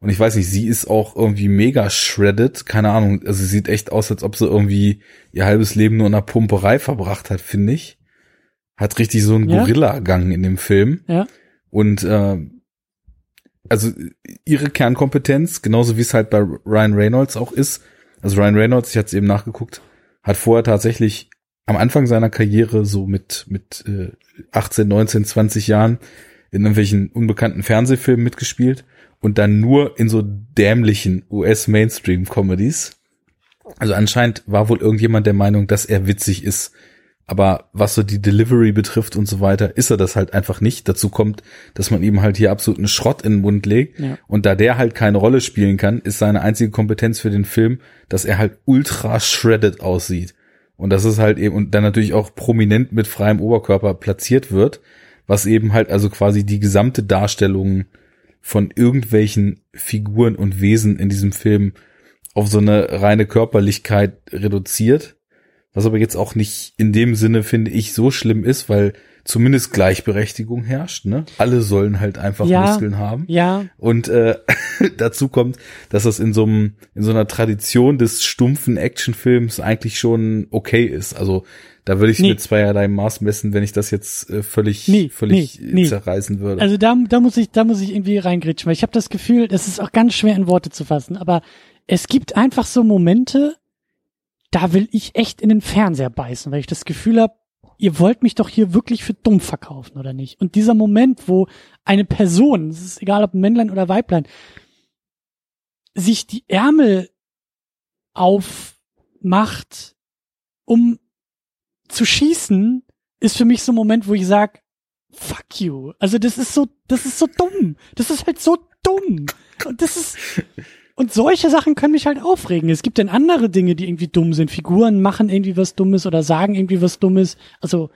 Und ich weiß nicht, sie ist auch irgendwie mega shredded. Keine Ahnung. Also sie sieht echt aus, als ob sie irgendwie ihr halbes Leben nur in einer Pumperei verbracht hat, finde ich. Hat richtig so einen Ja. Gorilla-Gang in dem Film. Ja. Und äh, also ihre Kernkompetenz, genauso wie es halt bei Ryan Reynolds auch ist. Also Ryan Reynolds, ich hatte es eben nachgeguckt, hat vorher tatsächlich am Anfang seiner Karriere so mit mit äh, 18, 19, 20 Jahren in irgendwelchen unbekannten Fernsehfilmen mitgespielt und dann nur in so dämlichen US-Mainstream-Comedies. Also anscheinend war wohl irgendjemand der Meinung, dass er witzig ist. Aber was so die Delivery betrifft und so weiter, ist er das halt einfach nicht. Dazu kommt, dass man ihm halt hier absoluten Schrott in den Mund legt. Ja. Und da der halt keine Rolle spielen kann, ist seine einzige Kompetenz für den Film, dass er halt ultra shredded aussieht. Und das ist halt eben, und dann natürlich auch prominent mit freiem Oberkörper platziert wird, was eben halt also quasi die gesamte Darstellung von irgendwelchen Figuren und Wesen in diesem Film auf so eine reine Körperlichkeit reduziert. Was aber jetzt auch nicht in dem Sinne, finde ich, so schlimm ist, weil zumindest Gleichberechtigung herrscht. Ne? Alle sollen halt einfach Ja. Muskeln haben. Ja, Und äh, (laughs) dazu kommt, dass das in so einem in so einer Tradition des stumpfen Actionfilms eigentlich schon okay ist. Also da würde ich Nee. mit zweierlei Maß messen, wenn ich das jetzt äh, völlig Nee, völlig nee, zerreißen würde. also da, da muss ich, da muss ich irgendwie reingritschen, weil ich habe das Gefühl, das ist auch ganz schwer in Worte zu fassen, aber es gibt einfach so Momente, da will ich echt in den Fernseher beißen, weil ich das Gefühl habe, ihr wollt mich doch hier wirklich für dumm verkaufen, oder nicht? Und dieser Moment, wo eine Person, es ist egal ob Männlein oder Weiblein, sich die Ärmel aufmacht, um zu schießen, ist für mich so ein Moment, wo ich sag, fuck you. Also das ist so, das ist so dumm. Das ist halt so dumm. (laughs) Und das ist, und solche Sachen können mich halt aufregen. Es gibt dann andere Dinge, die irgendwie dumm sind. Figuren machen irgendwie was Dummes oder sagen irgendwie was Dummes. Also,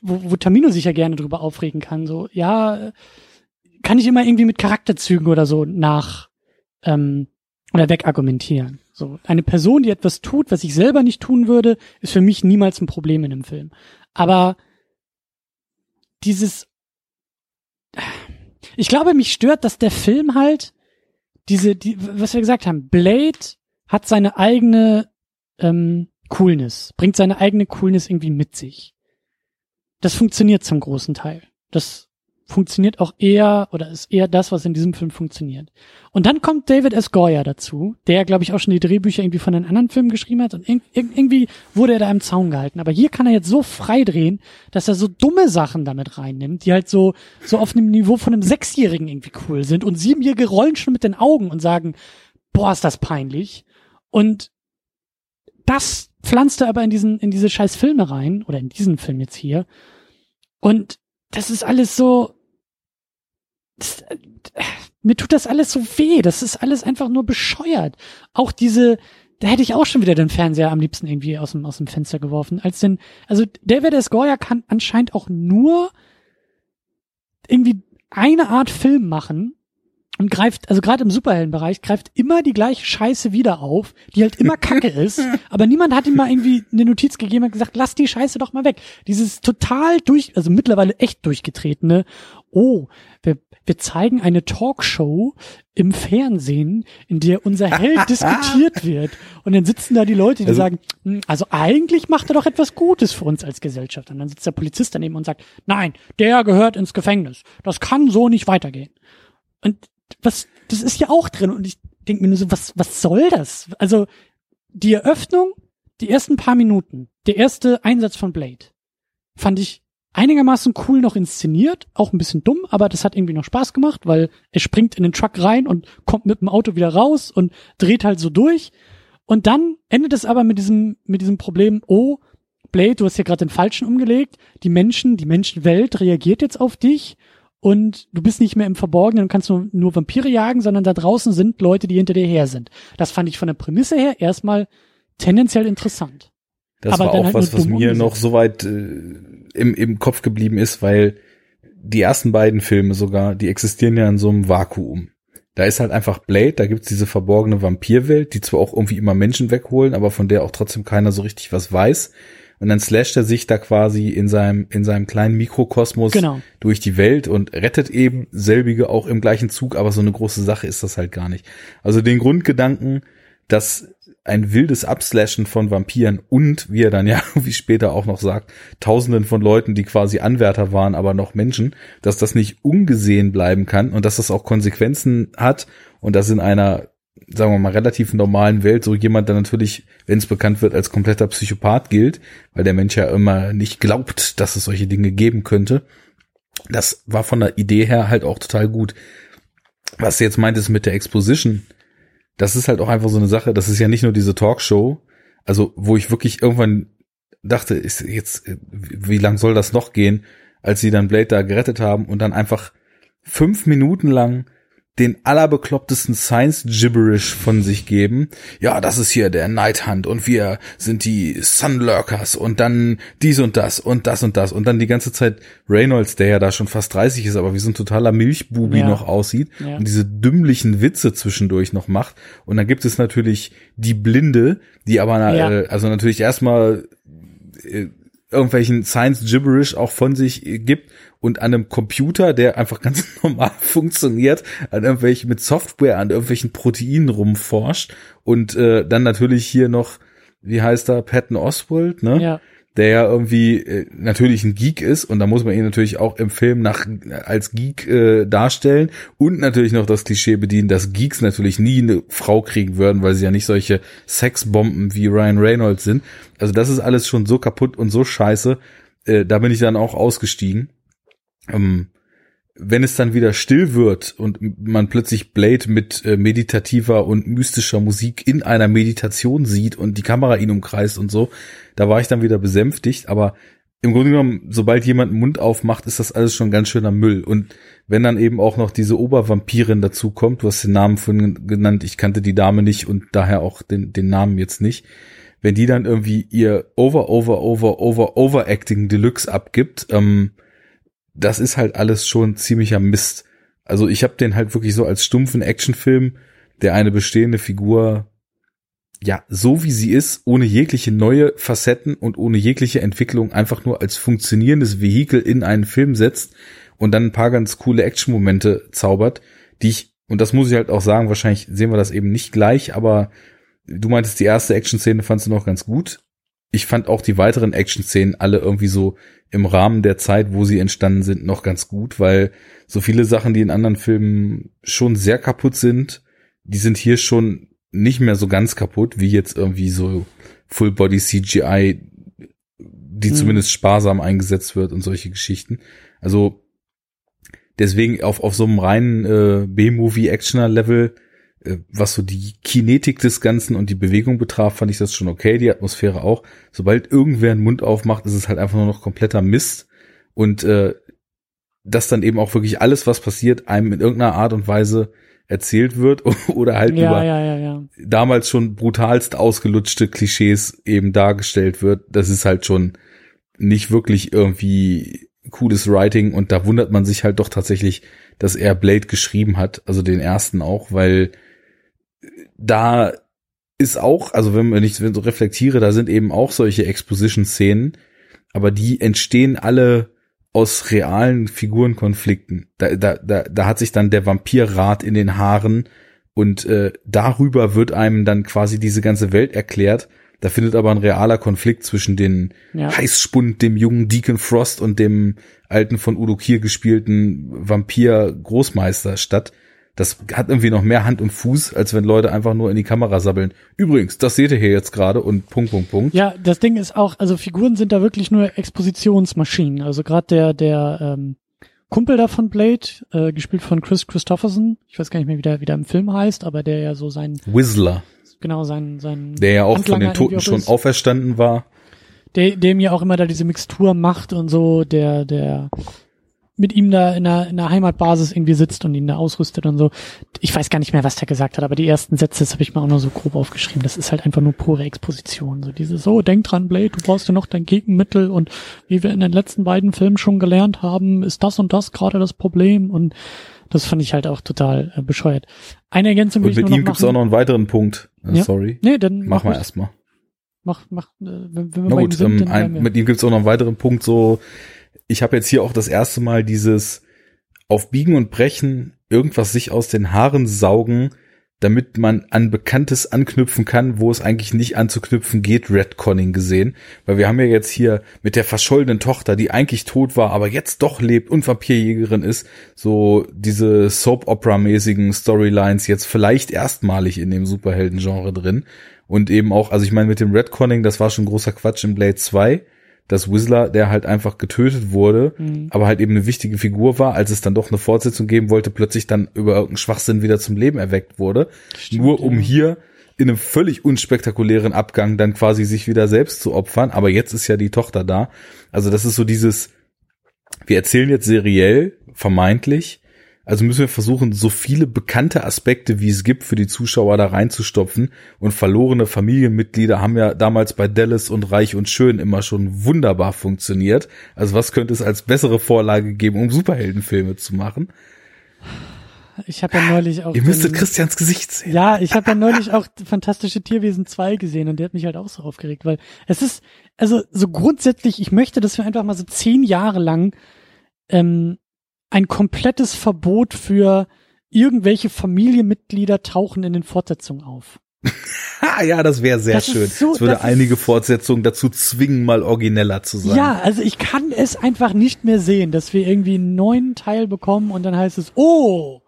wo, wo Tamino sich ja gerne drüber aufregen kann. So, ja, kann ich immer irgendwie mit Charakterzügen oder so nach, ähm, oder wegargumentieren. So, eine Person, die etwas tut, was ich selber nicht tun würde, ist für mich niemals ein Problem in einem Film. Aber dieses, ich glaube, mich stört, dass der Film halt diese, die, was wir gesagt haben, Blade hat seine eigene ähm, Coolness, bringt seine eigene Coolness irgendwie mit sich. Das funktioniert zum großen Teil. Das funktioniert auch eher oder ist eher das, was in diesem Film funktioniert. Und dann kommt David S. Goya dazu, der, glaube ich, auch schon die Drehbücher irgendwie von den anderen Filmen geschrieben hat und ir irgendwie wurde er da im Zaun gehalten. Aber hier kann er jetzt so frei drehen, dass er so dumme Sachen damit reinnimmt, die halt so, so auf einem Niveau von einem Sechsjährigen irgendwie cool sind und Siebenjährige rollen schon mit den Augen und sagen, boah, ist das peinlich. Und das pflanzt er aber in diesen, in diese scheiß Filme rein, oder in diesen Film jetzt hier. Und das ist alles so, das, mir tut das alles so weh. Das ist alles einfach nur bescheuert. Auch diese, da hätte ich auch schon wieder den Fernseher am liebsten irgendwie aus dem, aus dem Fenster geworfen. Als denn, also David S. Goya kann anscheinend auch nur irgendwie eine Art Film machen, und greift, also gerade im Superheldenbereich, greift immer die gleiche Scheiße wieder auf, die halt immer Kacke ist, (laughs) aber niemand hat ihm mal irgendwie eine Notiz gegeben und gesagt, lass die Scheiße doch mal weg. Dieses total durch, also mittlerweile echt durchgetretene, oh, wir, wir zeigen eine Talkshow im Fernsehen, in der unser Held (laughs) diskutiert wird. Und dann sitzen da die Leute, die also, sagen, hm, also eigentlich macht er doch etwas Gutes für uns als Gesellschaft. Und dann sitzt der Polizist daneben und sagt, nein, der gehört ins Gefängnis. Das kann so nicht weitergehen. Und was, das ist ja auch drin. Und ich denke mir nur so, was, was soll das? Also, die Eröffnung, die ersten paar Minuten, der erste Einsatz von Blade, fand ich einigermaßen cool noch inszeniert, auch ein bisschen dumm, aber das hat irgendwie noch Spaß gemacht, weil er springt in den Truck rein und kommt mit dem Auto wieder raus und dreht halt so durch. Und dann endet es aber mit diesem, mit diesem Problem, oh, Blade, du hast ja gerade den Falschen umgelegt, die Menschen, die Menschenwelt reagiert jetzt auf dich und du bist nicht mehr im Verborgenen und kannst nur, nur Vampire jagen, sondern da draußen sind Leute, die hinter dir her sind. Das fand ich von der Prämisse her erstmal tendenziell interessant. Das Aber war auch halt was, was mir noch so weit äh, im, im Kopf geblieben ist, weil die ersten beiden Filme sogar, die existieren ja in so einem Vakuum. Da ist halt einfach Blade, da gibt's diese verborgene Vampirwelt, die zwar auch irgendwie immer Menschen wegholen, aber von der auch trotzdem keiner so richtig was weiß und dann slasht er sich da quasi in seinem, in seinem kleinen Mikrokosmos genau. durch die Welt und rettet eben selbige auch im gleichen Zug, aber so eine große Sache ist das halt gar nicht. Also den Grundgedanken, dass ein wildes Abslashen von Vampiren und, wie er dann ja, (laughs) wie später auch noch sagt, Tausenden von Leuten, die quasi Anwärter waren, aber noch Menschen, dass das nicht ungesehen bleiben kann und dass das auch Konsequenzen hat und das in einer sagen wir mal, relativ normalen Welt so jemand dann natürlich, wenn es bekannt wird, als kompletter Psychopath gilt, weil der Mensch ja immer nicht glaubt, dass es solche Dinge geben könnte. Das war von der Idee her halt auch total gut. Was du jetzt meintest mit der Exposition, das ist halt auch einfach so eine Sache, das ist ja nicht nur diese Talkshow, also wo ich wirklich irgendwann dachte, ist jetzt, wie lang soll das noch gehen, als sie dann Blade da gerettet haben und dann einfach fünf Minuten lang den allerbeklopptesten Science-Gibberish von sich geben. Ja, das ist hier der Night Hunt und wir sind die Sunlurkers und dann dies und das und das und das und dann die ganze Zeit Reynolds, der ja da schon fast 30 ist, aber wie so ein totaler Milchbubi ja. noch aussieht ja. und diese dümmlichen Witze zwischendurch noch macht. Und dann gibt es natürlich die Blinde, die aber, ja. äh, also natürlich erstmal äh, irgendwelchen Science Gibberish auch von sich gibt und an einem Computer, der einfach ganz (laughs) normal funktioniert, an irgendwelchen mit Software an irgendwelchen Proteinen rumforscht und äh, dann natürlich hier noch, wie heißt er, Patton Oswald, ne? Ja der ja irgendwie äh, natürlich ein Geek ist und da muss man ihn natürlich auch im Film nach als Geek äh, darstellen und natürlich noch das Klischee bedienen, dass Geeks natürlich nie eine Frau kriegen würden, weil sie ja nicht solche Sexbomben wie Ryan Reynolds sind. Also das ist alles schon so kaputt und so scheiße. Äh, da bin ich dann auch ausgestiegen. Ähm, wenn es dann wieder still wird und man plötzlich Blade mit äh, meditativer und mystischer Musik in einer Meditation sieht und die Kamera ihn umkreist und so, da war ich dann wieder besänftigt, aber im Grunde genommen, sobald jemand den Mund aufmacht, ist das alles schon ganz schöner Müll. Und wenn dann eben auch noch diese Obervampirin dazu kommt, du hast den Namen von genannt, ich kannte die Dame nicht und daher auch den, den Namen jetzt nicht. Wenn die dann irgendwie ihr Over, Over, Over, Over, Overacting Deluxe abgibt, ähm, das ist halt alles schon ziemlicher Mist. Also ich habe den halt wirklich so als stumpfen Actionfilm, der eine bestehende Figur ja, so wie sie ist, ohne jegliche neue Facetten und ohne jegliche Entwicklung einfach nur als funktionierendes Vehikel in einen Film setzt und dann ein paar ganz coole Action-Momente zaubert, die ich, und das muss ich halt auch sagen, wahrscheinlich sehen wir das eben nicht gleich, aber du meintest, die erste Action-Szene fandst du noch ganz gut ich fand auch die weiteren Action-Szenen alle irgendwie so im Rahmen der Zeit, wo sie entstanden sind, noch ganz gut, weil so viele Sachen, die in anderen Filmen schon sehr kaputt sind, die sind hier schon nicht mehr so ganz kaputt, wie jetzt irgendwie so Full Body CGI, die hm. zumindest sparsam eingesetzt wird und solche Geschichten. Also deswegen auf, auf so einem reinen äh, B-Movie-Actioner-Level was so die Kinetik des Ganzen und die Bewegung betraf, fand ich das schon okay, die Atmosphäre auch. Sobald irgendwer einen Mund aufmacht, ist es halt einfach nur noch kompletter Mist. Und äh, dass dann eben auch wirklich alles, was passiert, einem in irgendeiner Art und Weise erzählt wird (laughs) oder halt ja, über ja, ja, damals schon brutalst ausgelutschte Klischees eben dargestellt wird. Das ist halt schon nicht wirklich irgendwie cooles Writing und da wundert man sich halt doch tatsächlich, dass er Blade geschrieben hat, also den ersten auch, weil da ist auch, also wenn, wenn ich so reflektiere, da sind eben auch solche Exposition-Szenen, aber die entstehen alle aus realen Figurenkonflikten. Da, da, da, da hat sich dann der Vampirrat in den Haaren und äh, darüber wird einem dann quasi diese ganze Welt erklärt. Da findet aber ein realer Konflikt zwischen den ja. Heißspund, dem jungen Deacon Frost und dem alten von Udo Kier gespielten Vampir-Großmeister statt das hat irgendwie noch mehr Hand und Fuß, als wenn Leute einfach nur in die Kamera sabbeln. Übrigens, das seht ihr hier jetzt gerade und Punkt, Punkt, Punkt. Ja, das Ding ist auch, also Figuren sind da wirklich nur Expositionsmaschinen. Also gerade der, der ähm, Kumpel da von Blade, äh, gespielt von Chris Christopherson, ich weiß gar nicht mehr, wie der, wie der im Film heißt, aber der ja so sein Whistler. Genau, sein, sein Der ja auch Handlanger von den Toten schon ist. auferstanden war. Der, dem ja auch immer da diese Mixtur macht und so, der, der mit ihm da in der, in der Heimatbasis irgendwie sitzt und ihn da ausrüstet und so. Ich weiß gar nicht mehr, was der gesagt hat, aber die ersten Sätze, das habe ich mal auch nur so grob aufgeschrieben. Das ist halt einfach nur pure Exposition. So dieses, so, denk dran, Blade, du brauchst ja noch dein Gegenmittel und wie wir in den letzten beiden Filmen schon gelernt haben, ist das und das gerade das Problem und das fand ich halt auch total äh, bescheuert. Eine Ergänzung und mit ihm gibt's auch noch einen weiteren Punkt. Äh, ja? Sorry. Nee, dann mach, mach mal erstmal. Mach, mach, äh, wenn, wenn wir Na gut, sind, ähm, ein, mit ihm gibt's auch noch einen weiteren Punkt, so ich habe jetzt hier auch das erste Mal dieses auf Biegen und Brechen irgendwas sich aus den Haaren saugen, damit man an Bekanntes anknüpfen kann, wo es eigentlich nicht anzuknüpfen geht, Redconning gesehen. Weil wir haben ja jetzt hier mit der verschollenen Tochter, die eigentlich tot war, aber jetzt doch lebt und Vampirjägerin ist, so diese Soap-Opera-mäßigen Storylines jetzt vielleicht erstmalig in dem Superhelden-Genre drin. Und eben auch, also ich meine mit dem Redconning, das war schon großer Quatsch in Blade 2 dass Whistler, der halt einfach getötet wurde, mhm. aber halt eben eine wichtige Figur war, als es dann doch eine Fortsetzung geben wollte, plötzlich dann über irgendeinen Schwachsinn wieder zum Leben erweckt wurde. Stimmt, nur um ja. hier in einem völlig unspektakulären Abgang dann quasi sich wieder selbst zu opfern. Aber jetzt ist ja die Tochter da. Also das ist so dieses, wir erzählen jetzt seriell, vermeintlich, also müssen wir versuchen, so viele bekannte Aspekte, wie es gibt, für die Zuschauer da reinzustopfen. Und verlorene Familienmitglieder haben ja damals bei Dallas und Reich und Schön immer schon wunderbar funktioniert. Also was könnte es als bessere Vorlage geben, um Superheldenfilme zu machen? Ich habe ja neulich auch. Ihr müsstet den, Christians Gesicht sehen. Ja, ich habe ja neulich auch Fantastische Tierwesen 2 gesehen und der hat mich halt auch so aufgeregt, weil es ist, also so grundsätzlich, ich möchte, dass wir einfach mal so zehn Jahre lang ähm, ein komplettes Verbot für irgendwelche Familienmitglieder tauchen in den Fortsetzungen auf. ja, das wäre sehr das schön. So, das würde das einige Fortsetzungen dazu zwingen, mal origineller zu sein. Ja, also ich kann es einfach nicht mehr sehen, dass wir irgendwie einen neuen Teil bekommen und dann heißt es, oh,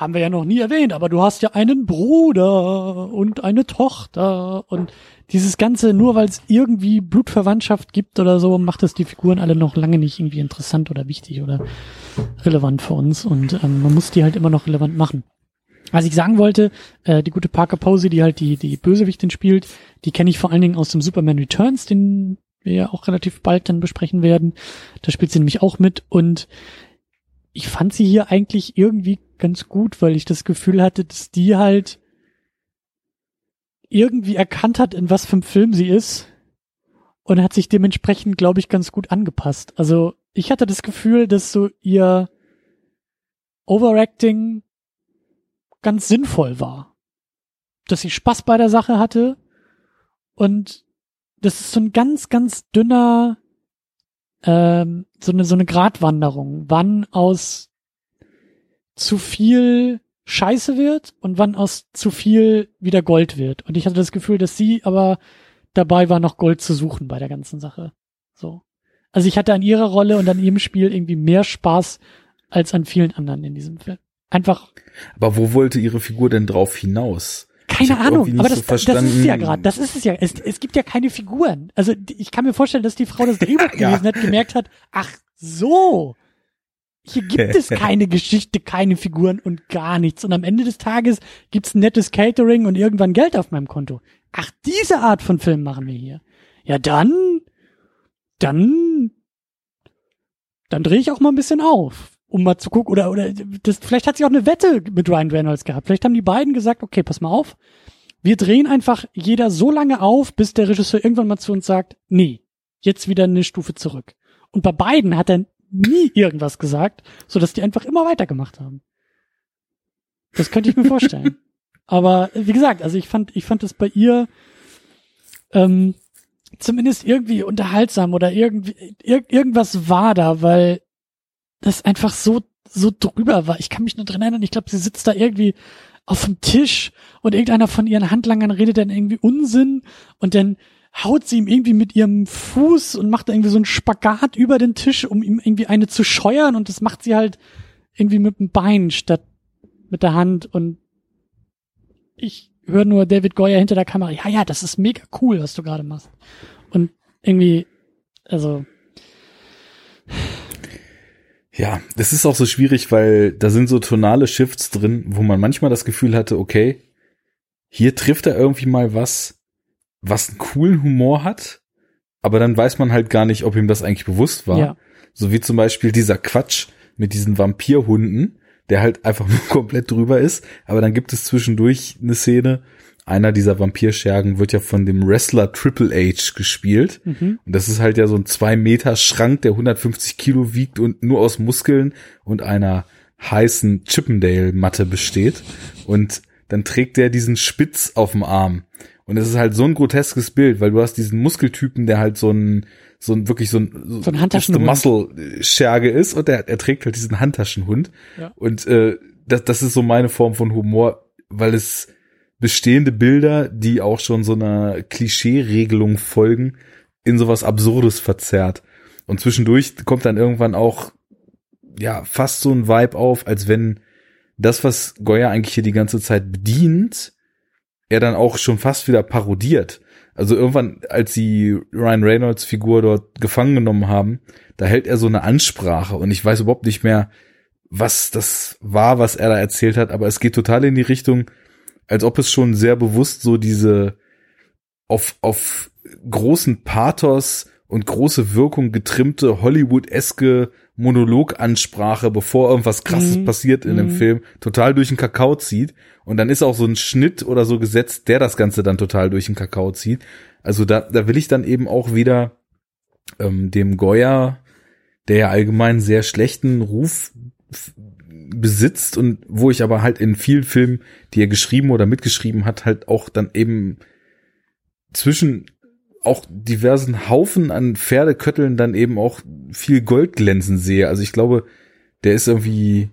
haben wir ja noch nie erwähnt, aber du hast ja einen Bruder und eine Tochter und dieses Ganze, nur weil es irgendwie Blutverwandtschaft gibt oder so, macht es die Figuren alle noch lange nicht irgendwie interessant oder wichtig oder relevant für uns und ähm, man muss die halt immer noch relevant machen. Was ich sagen wollte, äh, die gute Parker Posey, die halt die, die Bösewichtin spielt, die kenne ich vor allen Dingen aus dem Superman Returns, den wir ja auch relativ bald dann besprechen werden. Da spielt sie nämlich auch mit und ich fand sie hier eigentlich irgendwie ganz gut, weil ich das Gefühl hatte, dass die halt irgendwie erkannt hat, in was für einem Film sie ist und hat sich dementsprechend, glaube ich, ganz gut angepasst. Also ich hatte das Gefühl, dass so ihr Overacting ganz sinnvoll war. Dass sie Spaß bei der Sache hatte und das ist so ein ganz, ganz dünner, ähm, so eine, so eine Gratwanderung, wann aus zu viel Scheiße wird und wann aus zu viel wieder Gold wird. Und ich hatte das Gefühl, dass sie aber dabei war, noch Gold zu suchen bei der ganzen Sache. So. Also ich hatte an ihrer Rolle und an ihrem Spiel irgendwie mehr Spaß als an vielen anderen in diesem Film. Einfach. Aber wo wollte ihre Figur denn drauf hinaus? Keine Ahnung, aber das, so das ist ja gerade. Das ist es ja. Es, es gibt ja keine Figuren. Also ich kann mir vorstellen, dass die Frau das Drehbuch (laughs) ja. gelesen hat, gemerkt hat, ach so, hier (laughs) gibt es keine Geschichte, keine Figuren und gar nichts. Und am Ende des Tages gibt's ein nettes Catering und irgendwann Geld auf meinem Konto. Ach, diese Art von Film machen wir hier. Ja, dann, dann, dann drehe ich auch mal ein bisschen auf um mal zu gucken, oder, oder das, vielleicht hat sie auch eine Wette mit Ryan Reynolds gehabt. Vielleicht haben die beiden gesagt, okay, pass mal auf, wir drehen einfach jeder so lange auf, bis der Regisseur irgendwann mal zu uns sagt, nee, jetzt wieder eine Stufe zurück. Und bei beiden hat er nie irgendwas gesagt, so dass die einfach immer weitergemacht haben. Das könnte ich mir vorstellen. (laughs) Aber wie gesagt, also ich fand, ich fand es bei ihr ähm, zumindest irgendwie unterhaltsam oder irgendwie ir irgendwas war da, weil das einfach so, so drüber war. Ich kann mich nur dran erinnern, ich glaube, sie sitzt da irgendwie auf dem Tisch und irgendeiner von ihren Handlangern redet dann irgendwie Unsinn und dann haut sie ihm irgendwie mit ihrem Fuß und macht irgendwie so einen Spagat über den Tisch, um ihm irgendwie eine zu scheuern und das macht sie halt irgendwie mit dem Bein statt mit der Hand und ich höre nur David Goyer hinter der Kamera, ja, ja, das ist mega cool, was du gerade machst. Und irgendwie, also ja, das ist auch so schwierig, weil da sind so tonale Shifts drin, wo man manchmal das Gefühl hatte, okay, hier trifft er irgendwie mal was, was einen coolen Humor hat, aber dann weiß man halt gar nicht, ob ihm das eigentlich bewusst war. Ja. So wie zum Beispiel dieser Quatsch mit diesen Vampirhunden, der halt einfach (laughs) nur komplett drüber ist, aber dann gibt es zwischendurch eine Szene, einer dieser Vampirschergen wird ja von dem Wrestler Triple H gespielt. Mhm. Und das ist halt ja so ein zwei Meter Schrank, der 150 Kilo wiegt und nur aus Muskeln und einer heißen Chippendale-Matte besteht. Und dann trägt der diesen Spitz auf dem Arm. Und es ist halt so ein groteskes Bild, weil du hast diesen Muskeltypen, der halt so ein, so ein wirklich so ein, so ein Handtaschenhund. Muscle-Scherge ist und der, er trägt halt diesen Handtaschenhund. Ja. Und äh, das, das ist so meine Form von Humor, weil es bestehende Bilder, die auch schon so einer Klischee-Regelung folgen, in sowas Absurdes verzerrt. Und zwischendurch kommt dann irgendwann auch, ja, fast so ein Vibe auf, als wenn das, was Goya eigentlich hier die ganze Zeit bedient, er dann auch schon fast wieder parodiert. Also irgendwann, als sie Ryan Reynolds Figur dort gefangen genommen haben, da hält er so eine Ansprache und ich weiß überhaupt nicht mehr, was das war, was er da erzählt hat, aber es geht total in die Richtung, als ob es schon sehr bewusst so diese auf, auf großen Pathos und große Wirkung getrimmte Hollywood-eske Monologansprache, bevor irgendwas krasses mhm. passiert in mhm. dem Film, total durch den Kakao zieht. Und dann ist auch so ein Schnitt oder so gesetzt, der das Ganze dann total durch den Kakao zieht. Also da, da will ich dann eben auch wieder ähm, dem Goya, der ja allgemein sehr schlechten Ruf besitzt und wo ich aber halt in vielen Filmen, die er geschrieben oder mitgeschrieben hat, halt auch dann eben zwischen auch diversen Haufen an Pferdekötteln dann eben auch viel Gold glänzen sehe. Also ich glaube, der ist irgendwie,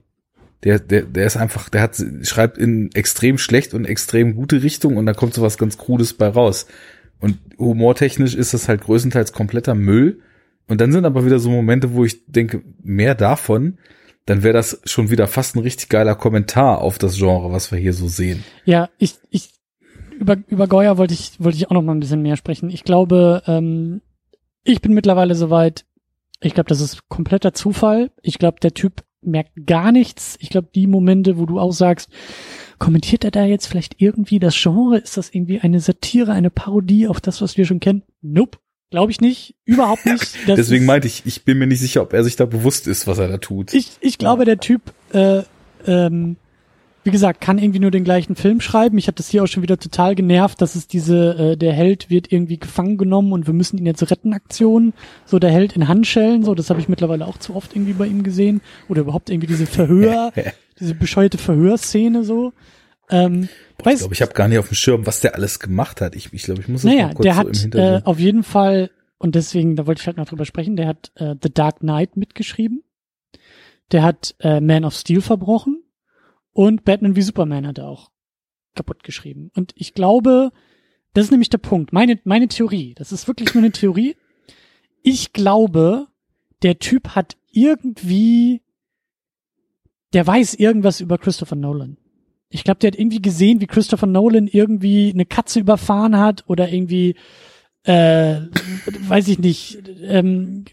der, der, der ist einfach, der hat, schreibt in extrem schlecht und extrem gute Richtung und da kommt so was ganz Krudes bei raus. Und humortechnisch ist das halt größtenteils kompletter Müll. Und dann sind aber wieder so Momente, wo ich denke, mehr davon, dann wäre das schon wieder fast ein richtig geiler Kommentar auf das Genre, was wir hier so sehen. Ja, ich, ich über, über Goya wollte ich, wollte ich auch noch mal ein bisschen mehr sprechen. Ich glaube, ähm, ich bin mittlerweile soweit, ich glaube, das ist kompletter Zufall. Ich glaube, der Typ merkt gar nichts. Ich glaube, die Momente, wo du auch sagst, kommentiert er da jetzt vielleicht irgendwie das Genre? Ist das irgendwie eine Satire, eine Parodie auf das, was wir schon kennen? Nope. Glaube ich nicht, überhaupt nicht. Deswegen meinte ich, ich bin mir nicht sicher, ob er sich da bewusst ist, was er da tut. Ich, ich glaube, der Typ, äh, ähm, wie gesagt, kann irgendwie nur den gleichen Film schreiben. Ich habe das hier auch schon wieder total genervt, dass es diese, äh, der Held wird irgendwie gefangen genommen und wir müssen ihn jetzt retten Aktion. So der Held in Handschellen, so das habe ich mittlerweile auch zu oft irgendwie bei ihm gesehen. Oder überhaupt irgendwie diese Verhör, (laughs) diese bescheuerte Verhörszene so. Ähm, Boah, ich glaube, ich habe gar nicht auf dem Schirm, was der alles gemacht hat. Ich, ich glaube, ich muss das naja, mal kurz der so hat im Hintergrund. äh, auf jeden Fall und deswegen, da wollte ich halt noch drüber sprechen. Der hat äh, The Dark Knight mitgeschrieben. Der hat äh, Man of Steel verbrochen und Batman wie Superman hat er auch kaputt geschrieben. Und ich glaube, Das ist nämlich der Punkt. Meine, meine Theorie. Das ist wirklich nur eine Theorie. Ich glaube, der Typ hat irgendwie, der weiß irgendwas über Christopher Nolan. Ich glaube, der hat irgendwie gesehen, wie Christopher Nolan irgendwie eine Katze überfahren hat oder irgendwie, äh, weiß ich nicht, ähm,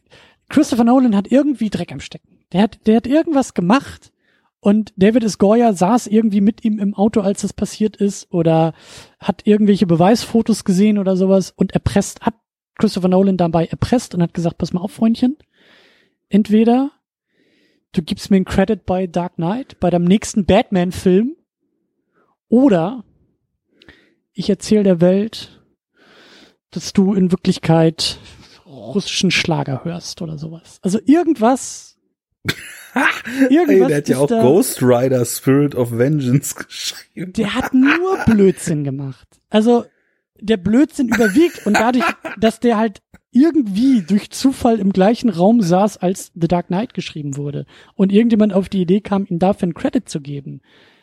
Christopher Nolan hat irgendwie Dreck am Stecken. Der hat, der hat irgendwas gemacht und David S. Goya saß irgendwie mit ihm im Auto, als das passiert ist oder hat irgendwelche Beweisfotos gesehen oder sowas und erpresst, hat Christopher Nolan dabei erpresst und hat gesagt, pass mal auf, Freundchen. Entweder du gibst mir einen Credit bei Dark Knight, bei deinem nächsten Batman-Film, oder ich erzähle der Welt, dass du in Wirklichkeit russischen Schlager hörst oder sowas. Also irgendwas. (laughs) irgendwas hey, der hat ja auch da, Ghost Rider Spirit of Vengeance (laughs) geschrieben. Der hat nur Blödsinn gemacht. Also der Blödsinn überwiegt und dadurch, dass der halt irgendwie durch Zufall im gleichen Raum saß, als The Dark Knight geschrieben wurde und irgendjemand auf die Idee kam, ihm dafür einen Credit zu geben,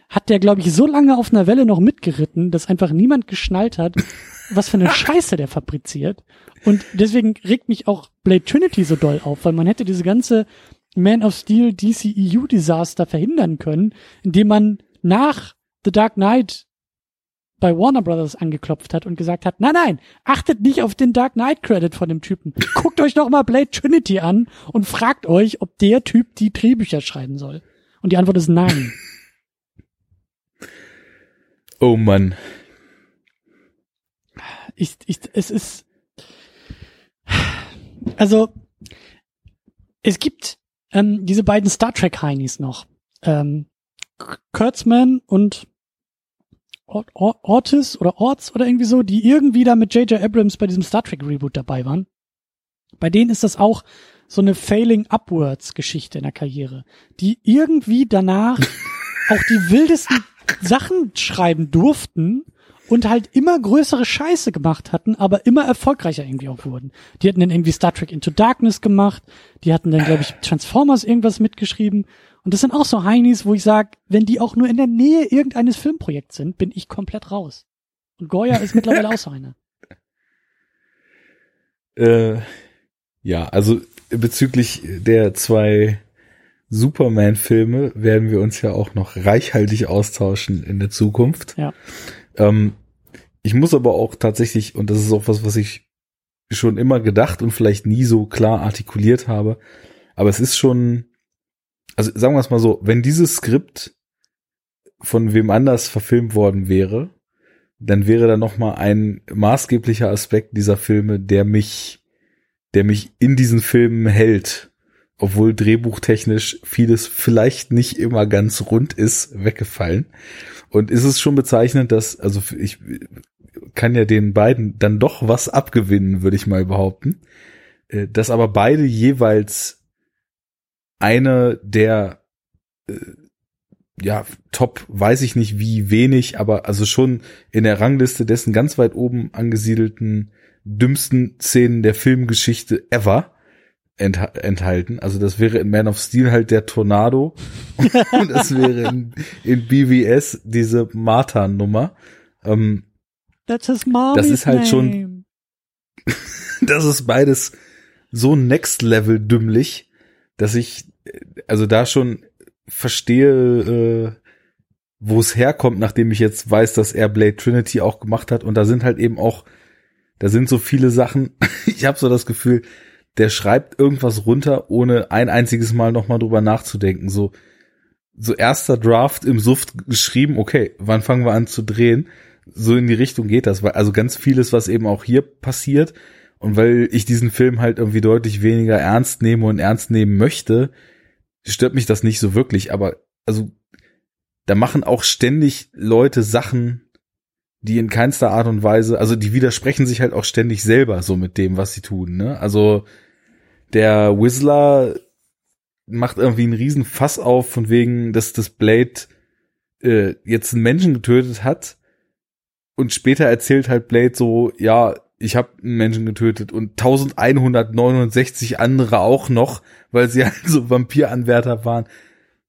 hat der, glaube ich, so lange auf einer Welle noch mitgeritten, dass einfach niemand geschnallt hat, (laughs) was für eine Scheiße der fabriziert. Und deswegen regt mich auch Blade Trinity so doll auf, weil man hätte diese ganze Man of Steel DCEU Desaster verhindern können, indem man nach The Dark Knight bei Warner Brothers angeklopft hat und gesagt hat, nein, nein, achtet nicht auf den Dark Knight Credit von dem Typen. Guckt euch doch mal Blade Trinity an und fragt euch, ob der Typ die Drehbücher schreiben soll. Und die Antwort ist nein. Oh Mann. Ich, ich, es ist, also, es gibt ähm, diese beiden Star Trek Heinis noch. Ähm, Kurtzman und Ort, Ort, Ortis oder Orts oder irgendwie so, die irgendwie da mit J.J. Abrams bei diesem Star Trek Reboot dabei waren. Bei denen ist das auch so eine Failing Upwards Geschichte in der Karriere, die irgendwie danach (laughs) auch die wildesten Sachen schreiben durften und halt immer größere Scheiße gemacht hatten, aber immer erfolgreicher irgendwie auch wurden. Die hatten dann irgendwie Star Trek Into Darkness gemacht, die hatten dann, glaube ich, Transformers irgendwas mitgeschrieben. Und das sind auch so Heinis, wo ich sage, wenn die auch nur in der Nähe irgendeines Filmprojekts sind, bin ich komplett raus. Und Goya ist mittlerweile auch so einer. (laughs) Äh, ja, also bezüglich der zwei Superman-Filme werden wir uns ja auch noch reichhaltig austauschen in der Zukunft. Ja. Ähm, ich muss aber auch tatsächlich, und das ist auch was, was ich schon immer gedacht und vielleicht nie so klar artikuliert habe, aber es ist schon, also sagen wir es mal so, wenn dieses Skript von wem anders verfilmt worden wäre, dann wäre da noch mal ein maßgeblicher Aspekt dieser Filme, der mich, der mich in diesen Filmen hält obwohl drehbuchtechnisch vieles vielleicht nicht immer ganz rund ist, weggefallen. Und ist es schon bezeichnend, dass, also ich kann ja den beiden dann doch was abgewinnen, würde ich mal behaupten, äh, dass aber beide jeweils eine der äh, ja, top, weiß ich nicht wie wenig, aber also schon in der Rangliste dessen ganz weit oben angesiedelten dümmsten Szenen der Filmgeschichte ever enthalten. Also das wäre in Man of Steel halt der Tornado (laughs) und das wäre in, in BVS diese Martha-Nummer. Ähm, That's his mom's das ist halt name. schon, (laughs) das ist beides so next level dümmlich, dass ich also da schon verstehe, äh, wo es herkommt, nachdem ich jetzt weiß, dass er Blade Trinity auch gemacht hat und da sind halt eben auch, da sind so viele Sachen. (laughs) ich habe so das Gefühl, der schreibt irgendwas runter, ohne ein einziges Mal nochmal drüber nachzudenken. So, so erster Draft im Suft geschrieben, okay, wann fangen wir an zu drehen? So in die Richtung geht das, weil also ganz vieles, was eben auch hier passiert und weil ich diesen Film halt irgendwie deutlich weniger ernst nehme und ernst nehmen möchte, stört mich das nicht so wirklich, aber also da machen auch ständig Leute Sachen, die in keinster Art und Weise, also die widersprechen sich halt auch ständig selber so mit dem, was sie tun, ne? Also der Whistler macht irgendwie einen riesen Fass auf von wegen, dass das Blade äh, jetzt einen Menschen getötet hat und später erzählt halt Blade so, ja, ich habe einen Menschen getötet und 1169 andere auch noch, weil sie (laughs) halt so Vampiranwärter waren.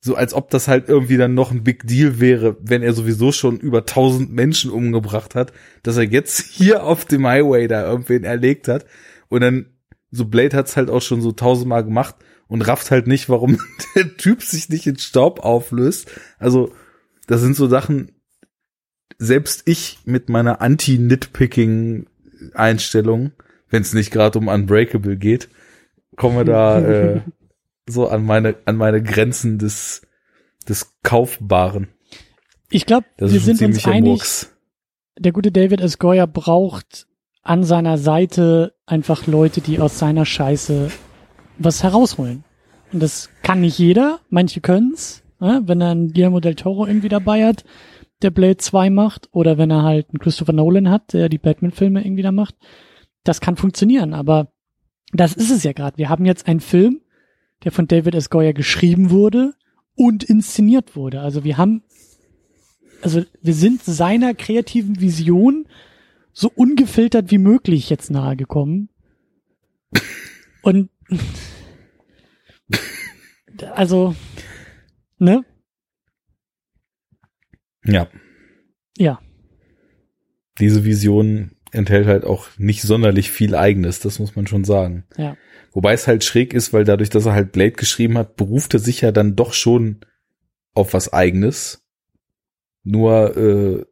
So als ob das halt irgendwie dann noch ein Big Deal wäre, wenn er sowieso schon über tausend Menschen umgebracht hat, dass er jetzt (laughs) hier auf dem Highway da irgendwen erlegt hat und dann so Blade hat's halt auch schon so tausendmal gemacht und rafft halt nicht, warum (laughs) der Typ sich nicht in Staub auflöst. Also das sind so Sachen, selbst ich mit meiner Anti-Nitpicking-Einstellung, wenn es nicht gerade um Unbreakable geht, komme da (laughs) äh, so an meine an meine Grenzen des des Kaufbaren. Ich glaube, wir sind uns einig, Murks. der gute David S. Goyer braucht an seiner Seite einfach Leute, die aus seiner Scheiße was herausholen. Und das kann nicht jeder, manche können's, ne? wenn er einen Guillermo del Toro irgendwie dabei hat, der Blade 2 macht, oder wenn er halt einen Christopher Nolan hat, der die Batman-Filme irgendwie da macht. Das kann funktionieren, aber das ist es ja gerade. Wir haben jetzt einen Film, der von David S. Goyer geschrieben wurde und inszeniert wurde. Also wir haben, also wir sind seiner kreativen Vision so ungefiltert wie möglich jetzt nahe gekommen. Und also, ne? Ja. Ja. Diese Vision enthält halt auch nicht sonderlich viel Eigenes, das muss man schon sagen. Ja. Wobei es halt schräg ist, weil dadurch, dass er halt Blade geschrieben hat, beruft er sich ja dann doch schon auf was Eigenes. Nur äh,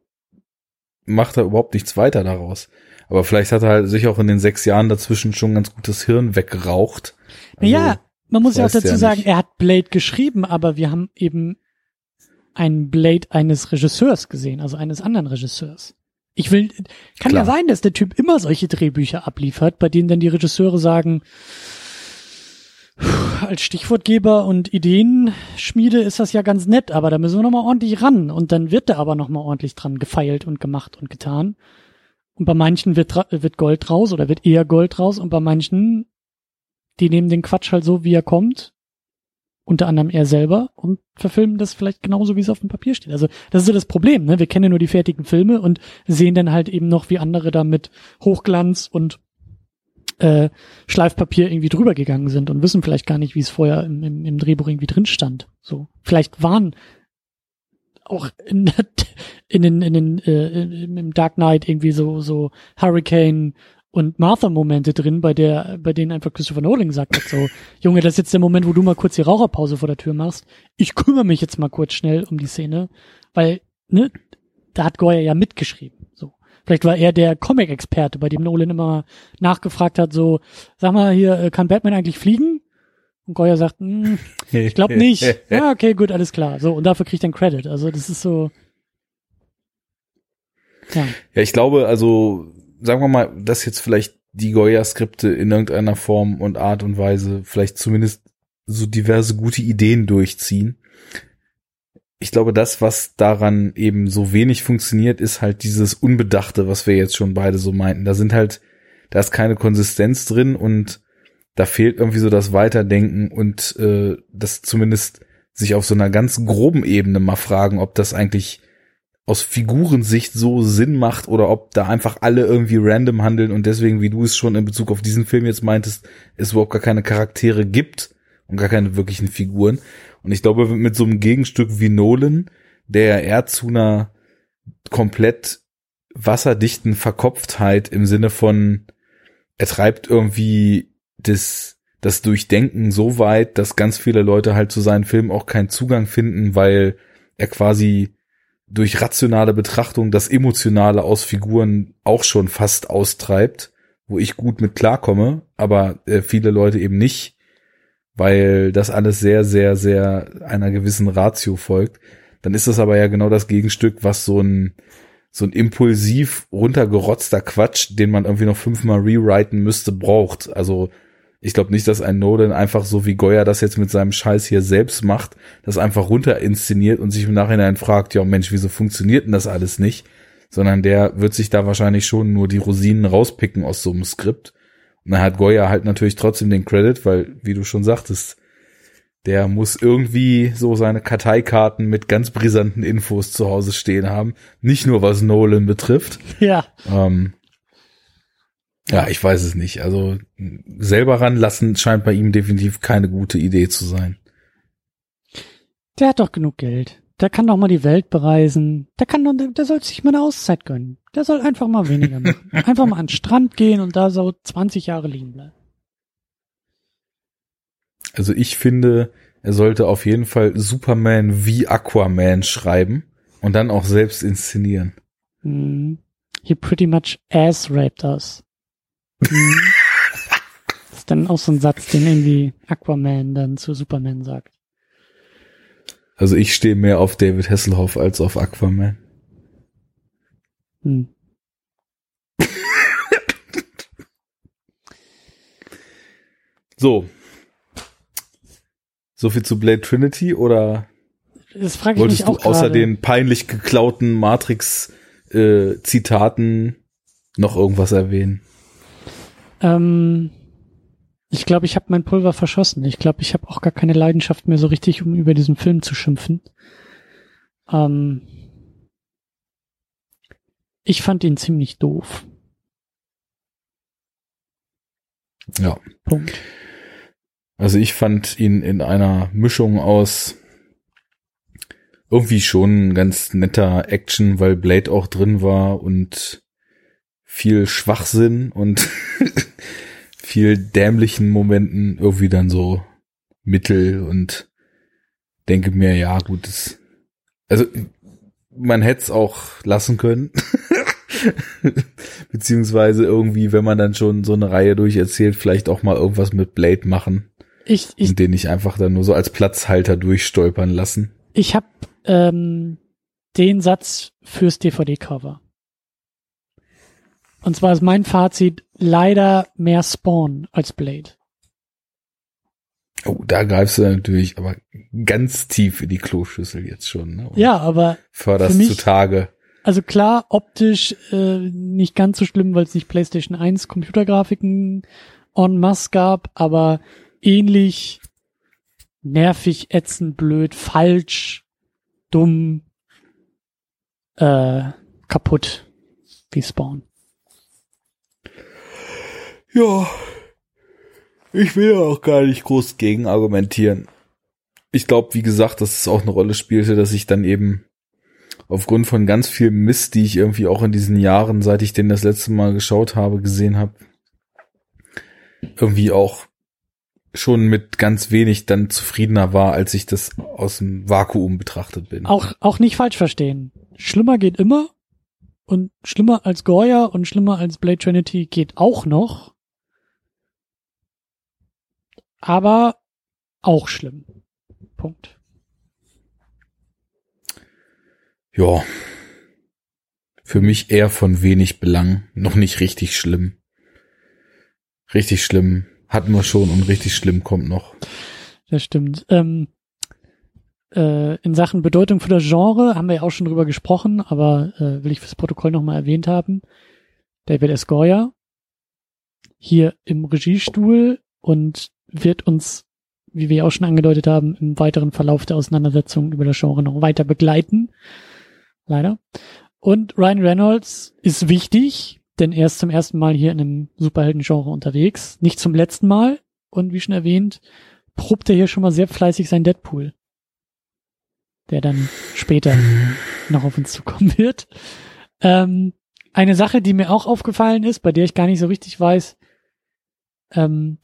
macht er überhaupt nichts weiter daraus. Aber vielleicht hat er halt sich auch in den sechs Jahren dazwischen schon ganz gutes Hirn weggeraucht. Also, ja, man muss ja auch dazu ja sagen, er hat Blade geschrieben, aber wir haben eben einen Blade eines Regisseurs gesehen, also eines anderen Regisseurs. Ich will, kann Klar. ja sein, dass der Typ immer solche Drehbücher abliefert, bei denen dann die Regisseure sagen, als Stichwortgeber und Ideenschmiede ist das ja ganz nett, aber da müssen wir nochmal ordentlich ran. Und dann wird da aber nochmal ordentlich dran gefeilt und gemacht und getan. Und bei manchen wird, wird Gold raus oder wird eher Gold raus und bei manchen, die nehmen den Quatsch halt so, wie er kommt, unter anderem er selber und verfilmen das vielleicht genauso, wie es auf dem Papier steht. Also das ist so das Problem, ne? Wir kennen ja nur die fertigen Filme und sehen dann halt eben noch, wie andere da mit Hochglanz und äh, Schleifpapier irgendwie drüber gegangen sind und wissen vielleicht gar nicht, wie es vorher im, im, im Drehbuch irgendwie drin stand. So, vielleicht waren auch in, in den, in den äh, im Dark Knight irgendwie so so Hurricane und Martha-Momente drin, bei der, bei denen einfach Christopher Nolan gesagt hat, so, Junge, das ist jetzt der Moment, wo du mal kurz die Raucherpause vor der Tür machst. Ich kümmere mich jetzt mal kurz schnell um die Szene, weil, ne, da hat Goya ja mitgeschrieben, so. Vielleicht war er der Comic-Experte, bei dem Nolan immer nachgefragt hat, so, sag mal hier, äh, kann Batman eigentlich fliegen? Und Goya sagt, hm, ich glaube nicht. (laughs) ja, okay, gut, alles klar. So, und dafür kriegt er einen Credit. Also das ist so. Ja. ja, ich glaube, also, sagen wir mal, dass jetzt vielleicht die Goya-Skripte in irgendeiner Form und Art und Weise vielleicht zumindest so diverse gute Ideen durchziehen ich glaube, das, was daran eben so wenig funktioniert, ist halt dieses Unbedachte, was wir jetzt schon beide so meinten. Da sind halt, da ist keine Konsistenz drin und da fehlt irgendwie so das Weiterdenken und äh, das zumindest sich auf so einer ganz groben Ebene mal fragen, ob das eigentlich aus Figurensicht so Sinn macht oder ob da einfach alle irgendwie random handeln und deswegen, wie du es schon in Bezug auf diesen Film jetzt meintest, es überhaupt gar keine Charaktere gibt und gar keine wirklichen Figuren. Und ich glaube, mit so einem Gegenstück wie Nolan, der eher zu einer komplett wasserdichten Verkopftheit im Sinne von, er treibt irgendwie das, das Durchdenken so weit, dass ganz viele Leute halt zu seinen Filmen auch keinen Zugang finden, weil er quasi durch rationale Betrachtung das Emotionale aus Figuren auch schon fast austreibt, wo ich gut mit klarkomme, aber äh, viele Leute eben nicht weil das alles sehr, sehr, sehr einer gewissen Ratio folgt. Dann ist das aber ja genau das Gegenstück, was so ein, so ein impulsiv runtergerotzter Quatsch, den man irgendwie noch fünfmal rewriten müsste, braucht. Also ich glaube nicht, dass ein Nolan einfach so wie Goya das jetzt mit seinem Scheiß hier selbst macht, das einfach runter inszeniert und sich im Nachhinein fragt, ja Mensch, wieso funktioniert denn das alles nicht? Sondern der wird sich da wahrscheinlich schon nur die Rosinen rauspicken aus so einem Skript und dann hat Goya halt natürlich trotzdem den Credit, weil, wie du schon sagtest, der muss irgendwie so seine Karteikarten mit ganz brisanten Infos zu Hause stehen haben. Nicht nur was Nolan betrifft. Ja. Ähm, ja, ich weiß es nicht. Also selber ranlassen scheint bei ihm definitiv keine gute Idee zu sein. Der hat doch genug Geld. Der kann doch mal die Welt bereisen. Der kann doch, der, der soll sich mal eine Auszeit gönnen. Der soll einfach mal weniger machen. (laughs) Einfach mal an den Strand gehen und da so 20 Jahre liegen bleiben. Also ich finde, er sollte auf jeden Fall Superman wie Aquaman schreiben und dann auch selbst inszenieren. Hm. He pretty much ass raped us. Das ist dann auch so ein Satz, den irgendwie Aquaman dann zu Superman sagt. Also ich stehe mehr auf David Hasselhoff als auf Aquaman. Hm. (laughs) So. So viel zu Blade Trinity oder Das frage ich wolltest mich du auch außer gerade. den peinlich geklauten Matrix äh, Zitaten noch irgendwas erwähnen? Ähm, ich glaube, ich habe mein Pulver verschossen. Ich glaube, ich habe auch gar keine Leidenschaft mehr so richtig, um über diesen Film zu schimpfen. Ähm, ich fand ihn ziemlich doof. Ja. Punkt. Also ich fand ihn in einer Mischung aus irgendwie schon ein ganz netter Action, weil Blade auch drin war und viel Schwachsinn und (laughs) viel dämlichen Momenten irgendwie dann so Mittel und denke mir, ja gut, das, also man hätte es auch lassen können. (laughs) Beziehungsweise irgendwie, wenn man dann schon so eine Reihe durcherzählt, vielleicht auch mal irgendwas mit Blade machen Ich, ich, und den nicht einfach dann nur so als Platzhalter durchstolpern lassen. ich habe ähm, den Satz fürs DVD-Cover. Und zwar ist mein Fazit leider mehr Spawn als Blade. Oh, da greifst du natürlich aber ganz tief in die Kloschüssel jetzt schon. Ne? Und Ja, aber Förderst für mich- zutage. Also klar, optisch äh, nicht ganz so schlimm, weil es nicht PlayStation 1 Computergrafiken en masse gab, aber ähnlich nervig, ätzend, blöd, falsch, dumm, äh, kaputt wie Spawn. Ja, ich will ja auch gar nicht groß gegen argumentieren. Ich glaube, wie gesagt, dass es auch eine Rolle spielte, dass ich dann eben aufgrund von ganz viel Mist, die ich irgendwie auch in diesen Jahren, seit ich den das letzte Mal geschaut habe, gesehen habe, irgendwie auch schon mit ganz wenig dann zufriedener war, als ich das aus dem Vakuum betrachtet bin. Auch, auch nicht falsch verstehen. Schlimmer geht immer und schlimmer als Goya und schlimmer als Blade Trinity geht auch noch. Aber auch schlimm. Punkt. Ja. Für mich eher von wenig Belang. Noch nicht richtig schlimm. Richtig schlimm hatten wir schon und richtig schlimm kommt noch. Das stimmt. Ähm, äh, in Sachen Bedeutung für das Genre haben wir ja auch schon drüber gesprochen, aber äh, will ich fürs Protokoll nochmal erwähnt haben. David S. Hier im Regiestuhl und wird uns, wie wir auch schon angedeutet haben, im weiteren Verlauf der Auseinandersetzung über das Genre noch weiter begleiten. Leider. Und Ryan Reynolds ist wichtig, denn er ist zum ersten Mal hier in einem Superhelden-Genre unterwegs. Nicht zum letzten Mal. Und wie schon erwähnt, probt er hier schon mal sehr fleißig sein Deadpool. Der dann später (laughs) noch auf uns zukommen wird. Ähm, eine Sache, die mir auch aufgefallen ist, bei der ich gar nicht so richtig weiß, ähm,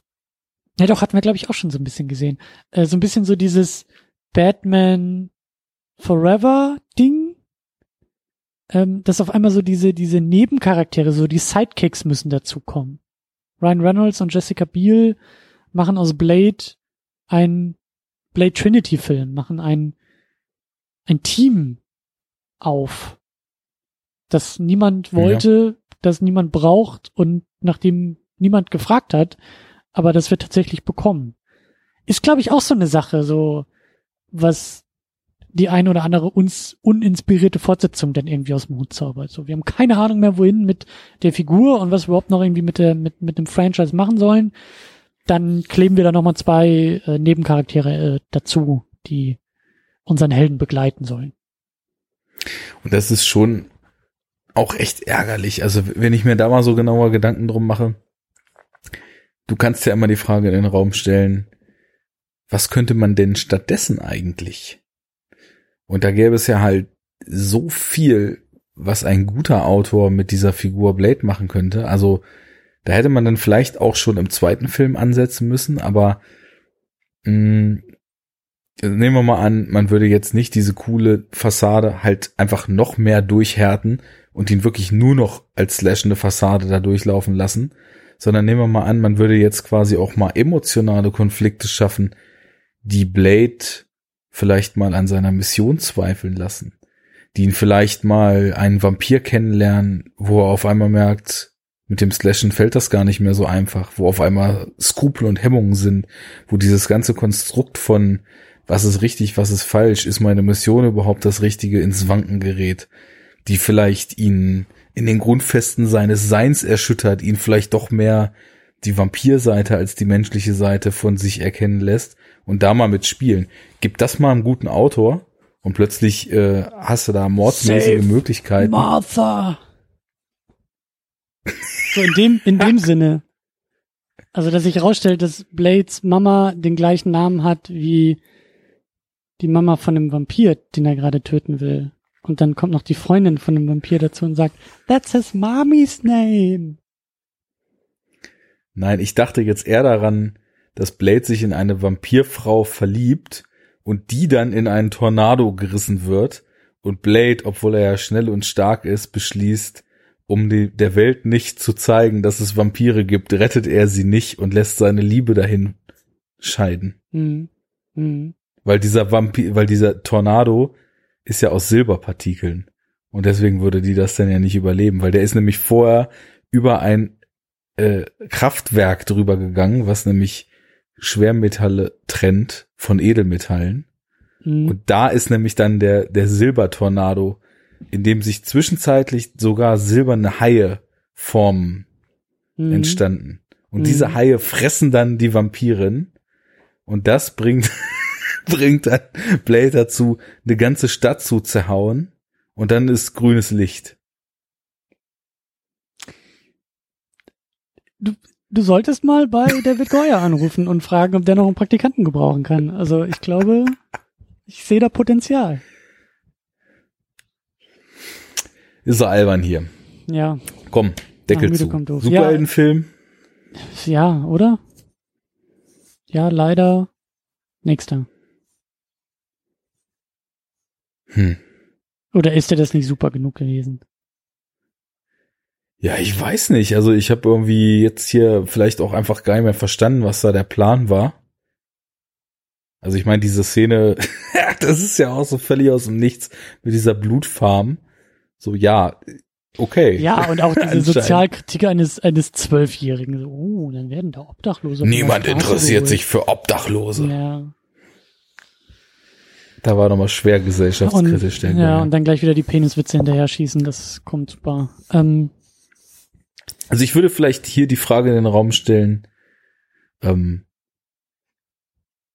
ja doch, hatten wir glaube ich auch schon so ein bisschen gesehen, äh, so ein bisschen so dieses Batman Forever Ding, ähm, dass auf einmal so diese, diese Nebencharaktere, so die Sidekicks müssen dazukommen. Ryan Reynolds und Jessica Biel machen aus Blade ein Blade Trinity Film, machen ein, ein Team auf, das niemand wollte, das niemand braucht und nachdem niemand gefragt hat, aber das wird tatsächlich bekommen. Ist, glaube ich, auch so eine Sache, so was die eine oder andere uns uninspirierte Fortsetzung dann irgendwie aus dem Hut zaubert. So, wir haben keine Ahnung mehr, wohin mit der Figur und was wir überhaupt noch irgendwie mit der mit mit dem Franchise machen sollen. Dann kleben wir da noch mal zwei äh, Nebencharaktere äh, dazu, die unseren Helden begleiten sollen. Und das ist schon auch echt ärgerlich. Also wenn ich mir da mal so genauer Gedanken drum mache, du kannst ja immer die Frage in den Raum stellen, was könnte man denn stattdessen eigentlich Und da gäbe es ja halt so viel, was ein guter Autor mit dieser Figur Blade machen könnte. Also da hätte man dann vielleicht auch schon im zweiten Film ansetzen müssen, aber mh, mm, nehmen wir mal an, man würde jetzt nicht diese coole Fassade halt einfach noch mehr durchhärten und ihn wirklich nur noch als slashende Fassade da durchlaufen lassen, sondern nehmen wir mal an, man würde jetzt quasi auch mal emotionale Konflikte schaffen, die Blade vielleicht mal an seiner Mission zweifeln lassen, die ihn vielleicht mal einen Vampir kennenlernen, wo er auf einmal merkt, mit dem Slashen fällt das gar nicht mehr so einfach, wo auf einmal Skrupel und Hemmungen sind, wo dieses ganze Konstrukt von was ist richtig, was ist falsch, ist meine Mission überhaupt das Richtige ins Wanken gerät, die vielleicht ihn in den Grundfesten seines Seins erschüttert, ihn vielleicht doch mehr die Vampirseite als die menschliche Seite von sich erkennen lässt und da mal mitspielen. Gib das mal einem guten Autor und plötzlich äh, hast du da mordsmäßige Save Möglichkeiten. Martha. So in dem, in dem Sinne. Also, dass sich herausstellt, dass Blades Mama den gleichen Namen hat wie die Mama von dem Vampir, den er gerade töten will. Und dann kommt noch die Freundin von dem Vampir dazu und sagt, that's his mommy's name. Nein, ich dachte jetzt eher daran, dass Blade sich in eine Vampirfrau verliebt und die dann in einen Tornado gerissen wird und Blade, obwohl er ja schnell und stark ist, beschließt, um die, der Welt nicht zu zeigen, dass es Vampire gibt, rettet er sie nicht und lässt seine Liebe dahin scheiden. Mhm. Mhm. Weil dieser Vampir, weil dieser Tornado ist ja aus Silberpartikeln. Und deswegen würde die das dann ja nicht überleben, weil der ist nämlich vorher über ein äh, Kraftwerk drüber gegangen, was nämlich Schwermetalle trennt von Edelmetallen. Mhm. Und da ist nämlich dann der, der Silbertornado in dem sich zwischenzeitlich sogar silberne Haie formen mhm. entstanden. Und mhm. diese Haie fressen dann die Vampirin. Und das bringt, bringt dann Blade dazu, eine ganze Stadt zu zerhauen. Und dann ist grünes Licht. Du, du solltest mal bei David Goyer anrufen und fragen, ob der noch einen Praktikanten gebrauchen kann. Also ich glaube, ich sehe da Potenzial. Ist so albern hier. Ja. Komm, Deckel Ach, zu. Superheldenfilm. Ja. ja, oder? Ja, leider. Nächster. Hm. Oder ist der das nicht super genug gewesen? Ja, ich weiß nicht. Also ich habe irgendwie jetzt hier vielleicht auch einfach gar nicht mehr verstanden, was da der Plan war. Also ich meine, diese Szene, (laughs) das ist ja auch so völlig aus dem Nichts mit dieser Blutfarm. So, ja, okay. Ja, und auch (laughs) diese Sozialkritik eines, eines Zwölfjährigen. So, oh, dann werden da Obdachlose. Niemand interessiert sich für Obdachlose. Ja. Da war nochmal schwer gesellschaftskritisch. Und, ja, und dann gleich wieder die Peniswitze hinterher schießen, das kommt super. Ähm, also ich würde vielleicht hier die Frage in den Raum stellen, ähm,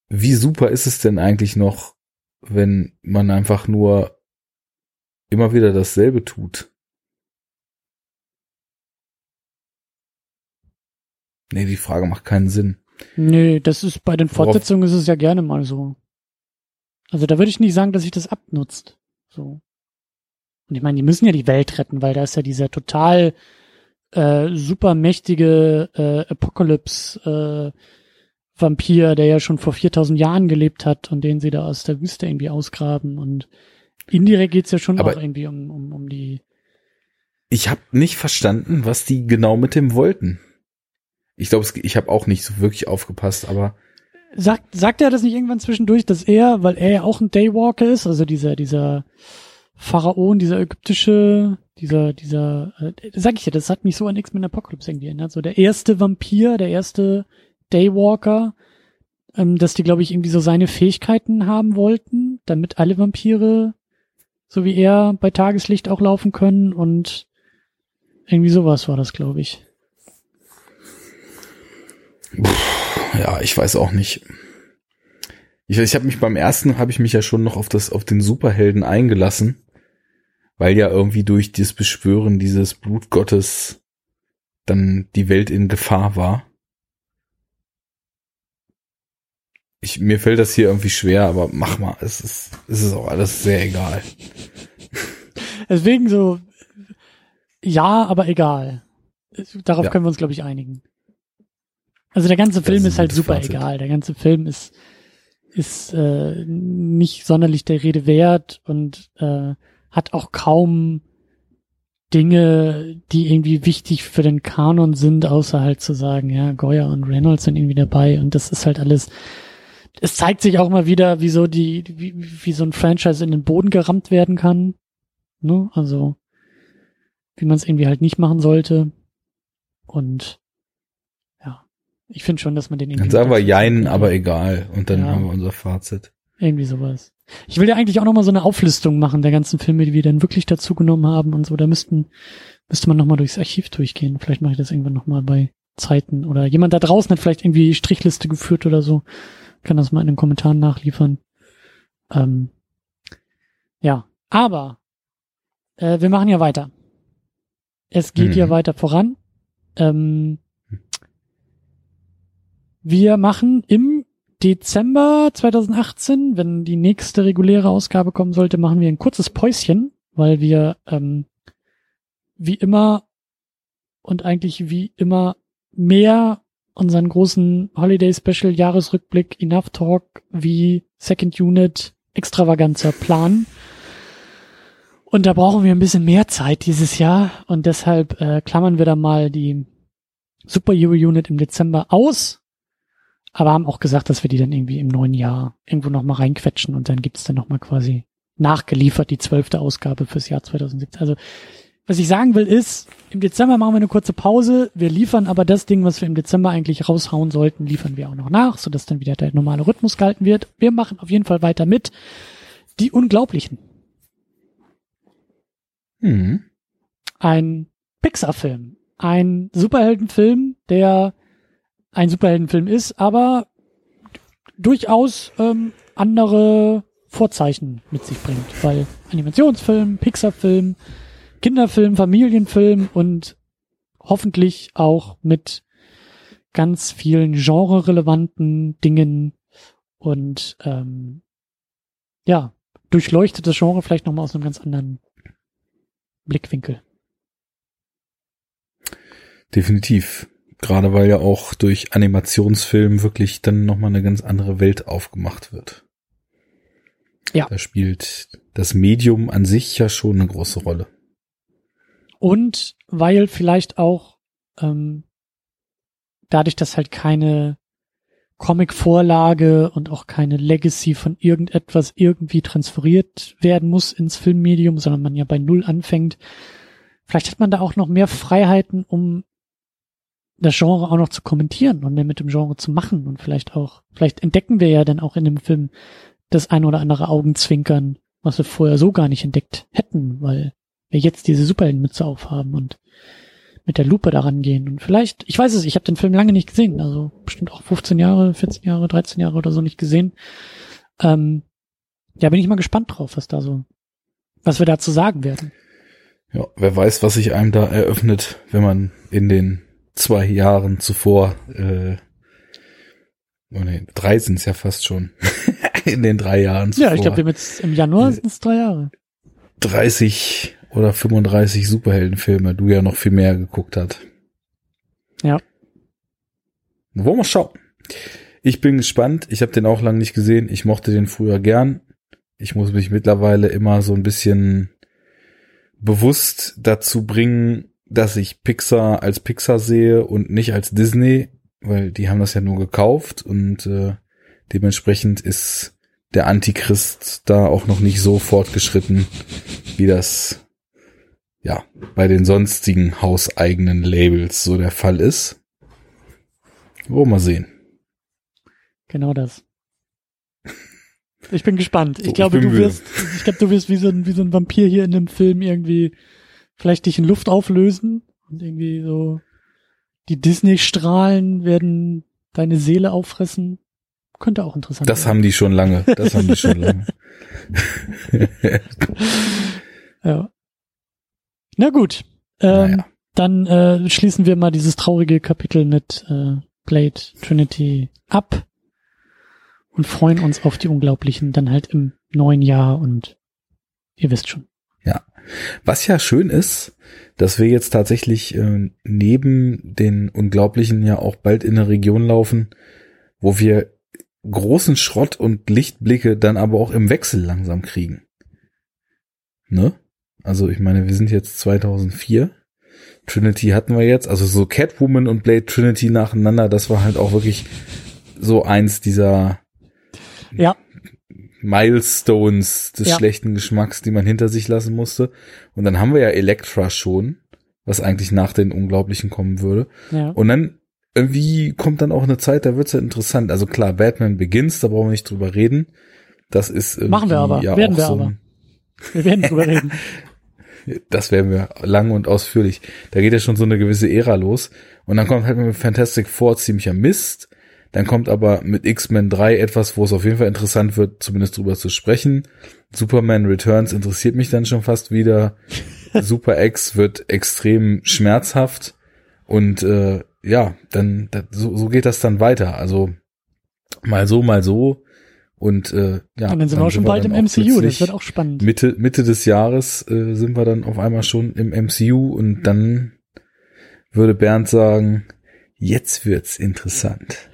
wie super ist es denn eigentlich noch, wenn man einfach nur immer wieder dasselbe tut. Nee, die Frage macht keinen Sinn. Nee, das ist bei den Fortsetzungen Worauf? ist es ja gerne mal so. Also da würde ich nicht sagen, dass sich das abnutzt. So. Und ich meine, die müssen ja die Welt retten, weil da ist ja dieser total äh, supermächtige äh, Apocalypse äh, Vampir, der ja schon vor 4000 Jahren gelebt hat und den sie da aus der Wüste irgendwie ausgraben und Indirekt geht's ja schon Aber auch irgendwie um, um, um die. Ich habe nicht verstanden, was die genau mit dem wollten. Ich glaube, ich habe auch nicht so wirklich aufgepasst, aber. Sagt, sagt er das nicht irgendwann zwischendurch, dass er, weil er ja auch ein Daywalker ist, also dieser, dieser Pharaon, dieser ägyptische, dieser, dieser, äh, sag ich ja, das hat mich so an X-Men Apocalypse irgendwie erinnert, so der erste Vampir, der erste Daywalker, ähm, dass die, glaube ich, irgendwie so seine Fähigkeiten haben wollten, damit alle Vampire so wie er bei Tageslicht auch laufen können und irgendwie sowas war das, glaube ich. Ja, ich weiß auch nicht. Ich, ich habe mich beim ersten habe ich mich ja schon noch auf das auf den Superhelden eingelassen, weil ja irgendwie durch das Beschwören dieses Blutgottes dann die Welt in Gefahr war. ich, mir fällt das hier irgendwie schwer, aber mach mal. Es ist, es ist auch alles sehr egal. Deswegen so, ja, aber egal. Darauf Ja. können wir uns, glaube ich, einigen. Also der ganze Film ist halt super Fazit. egal. Der ganze Film ist ist äh, nicht sonderlich der Rede wert und äh, hat auch kaum Dinge, die irgendwie wichtig für den Kanon sind, außer halt zu sagen, ja, Goya und Reynolds sind irgendwie dabei und das ist halt alles. Es zeigt sich auch mal wieder, wie so die, wie, wie so ein Franchise in den Boden gerammt werden kann. Ne? Also wie man es irgendwie halt nicht machen sollte. Und ich finde schon, dass man den irgendwie. Dann sagen wir Jein, aber egal. Und dann Ja. haben wir unser Fazit. Irgendwie sowas. Ich will ja eigentlich auch nochmal so eine Auflistung machen der ganzen Filme, die wir dann wirklich dazu genommen haben und so. Da müssten, müsste man nochmal durchs Archiv durchgehen. Vielleicht mache ich das irgendwann nochmal bei Zeiten. Oder jemand da draußen hat vielleicht irgendwie Strichliste geführt oder so. Kann das mal in den Kommentaren nachliefern. Ähm, ja, aber äh, wir machen ja weiter. Es geht Mhm. ja weiter voran. Ähm, wir machen im Dezember 2018, wenn die nächste reguläre Ausgabe kommen sollte, machen wir ein kurzes Päuschen, weil wir ähm, wie immer und eigentlich wie immer mehr unseren großen Holiday Special Jahresrückblick Enough Talk wie Second Unit Extravaganza planen. Und da brauchen wir ein bisschen mehr Zeit dieses Jahr und deshalb äh, klammern wir da mal die Superhero Unit im Dezember aus aber haben auch gesagt, dass wir die dann irgendwie im neuen Jahr irgendwo nochmal reinquetschen und dann gibt's dann nochmal quasi nachgeliefert die zwölfte Ausgabe fürs Jahr 2017. Also was ich sagen will ist, im Dezember machen wir eine kurze Pause, wir liefern aber das Ding, was wir im Dezember eigentlich raushauen sollten, liefern wir auch noch nach, sodass dann wieder der normale Rhythmus gehalten wird. Wir machen auf jeden Fall weiter mit. Die Unglaublichen. Hm. ein Pixar-Film. Ein Superheldenfilm, der ein Superheldenfilm ist, aber durchaus ähm, andere Vorzeichen mit sich bringt. Weil Animationsfilm, Pixar-Film, Kinderfilm, Familienfilm und hoffentlich auch mit ganz vielen genre-relevanten Dingen und ähm, ja, durchleuchtet das Genre vielleicht nochmal aus einem ganz anderen Blickwinkel. Definitiv. Gerade weil ja auch durch Animationsfilm wirklich dann nochmal eine ganz andere Welt aufgemacht wird. Ja. Da spielt das Medium an sich ja schon eine große Rolle. Und weil vielleicht auch ähm, dadurch, dass halt keine Comic-Vorlage und auch keine Legacy von irgendetwas irgendwie transferiert werden muss ins Filmmedium, sondern man ja bei Null anfängt, vielleicht hat man da auch noch mehr Freiheiten, um das Genre auch noch zu kommentieren und mehr mit dem Genre zu machen und vielleicht auch, vielleicht entdecken wir ja dann auch in dem Film das ein oder andere Augenzwinkern, was wir vorher so gar nicht entdeckt hätten, weil wir jetzt diese Superheldenmütze aufhaben und mit der Lupe daran gehen. Und vielleicht, ich weiß es, ich habe den Film lange nicht gesehen, also bestimmt auch 15 Jahre, 14 Jahre, 13 Jahre oder so nicht gesehen. Ähm, ja, bin ich mal gespannt drauf, was da so, was wir dazu sagen werden. Ja, wer weiß, was sich einem da eröffnet, wenn man in den zwei Jahren zuvor, äh, oh nee, drei sind es ja fast schon, (laughs) in den drei Jahren zuvor Ja, ich glaube, jetzt im Januar Äh, sind es drei Jahre. 30 oder 35 Superheldenfilme, du ja noch viel mehr geguckt hat. Ja. Wollen wir schauen. Ich bin gespannt. Ich habe den auch lange nicht gesehen. Ich mochte den früher gern. Ich muss mich mittlerweile immer so ein bisschen bewusst dazu bringen, dass ich Pixar als Pixar sehe und nicht als Disney, weil die haben das ja nur gekauft und äh, dementsprechend ist der Antichrist da auch noch nicht so fortgeschritten, wie das ja bei den sonstigen hauseigenen Labels so der Fall ist. Wollen wir mal sehen. Genau das. Ich bin gespannt. Ich So, glaube, ich bin du wirst, ich glaube, du wirst wie so ein, wie so ein Vampir hier in dem Film irgendwie vielleicht dich in Luft auflösen und irgendwie so die Disney-Strahlen werden deine Seele auffressen. Könnte auch interessant Das sein. haben die schon lange. Das haben die schon (laughs) lange. Ja. Na gut. Ähm, Naja. Dann äh, schließen wir mal dieses traurige Kapitel mit äh, Blade Trinity ab und freuen uns auf die Unglaublichen dann halt im neuen Jahr und ihr wisst schon. Ja. Was ja schön ist, dass wir jetzt tatsächlich äh, neben den Unglaublichen ja auch bald in eine Region laufen, wo wir großen Schrott und Lichtblicke dann aber auch im Wechsel langsam kriegen. Ne? Also ich meine, wir sind jetzt 2004. Trinity hatten wir jetzt, also so Catwoman und Blade Trinity nacheinander, das war halt auch wirklich so eins dieser ja. Milestones des Ja. schlechten Geschmacks, die man hinter sich lassen musste. Und dann haben wir ja Elektra schon, was eigentlich nach den Unglaublichen kommen würde. Ja. Und dann irgendwie kommt dann auch eine Zeit, da wird's ja interessant. Also klar, Batman Begins, da brauchen wir nicht drüber reden. Das ist Machen wir aber, ja werden wir so aber. Wir werden drüber reden. (laughs) das werden wir lang und ausführlich. Da geht ja schon so eine gewisse Ära los. Und dann kommt halt mit Fantastic Four ziemlicher Mist. Dann kommt aber mit X-Men 3 etwas, wo es auf jeden Fall interessant wird, zumindest drüber zu sprechen. Superman Returns interessiert mich dann schon fast wieder. (laughs) Super X wird extrem schmerzhaft. Und äh, ja, dann da, so, so geht das dann weiter. Also mal so, mal so. Und äh, ja, und dann sind wir auch schon bald im dann MCU, das wird auch spannend. Mitte, Mitte des Jahres äh, sind wir dann auf einmal schon im MCU und dann würde Bernd sagen, jetzt wird's interessant.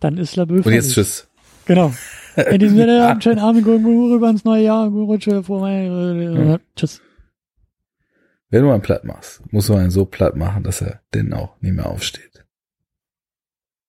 Dann ist Labö Und jetzt tschüss. Genau. (laughs) In diesem Sinne, einen schönen Abend, guten rüber ins neue Jahr, gute Rutsche, vor Ja. Tschüss. Wenn du einen platt machst, musst du einen so platt machen, dass er denn auch nicht mehr aufsteht.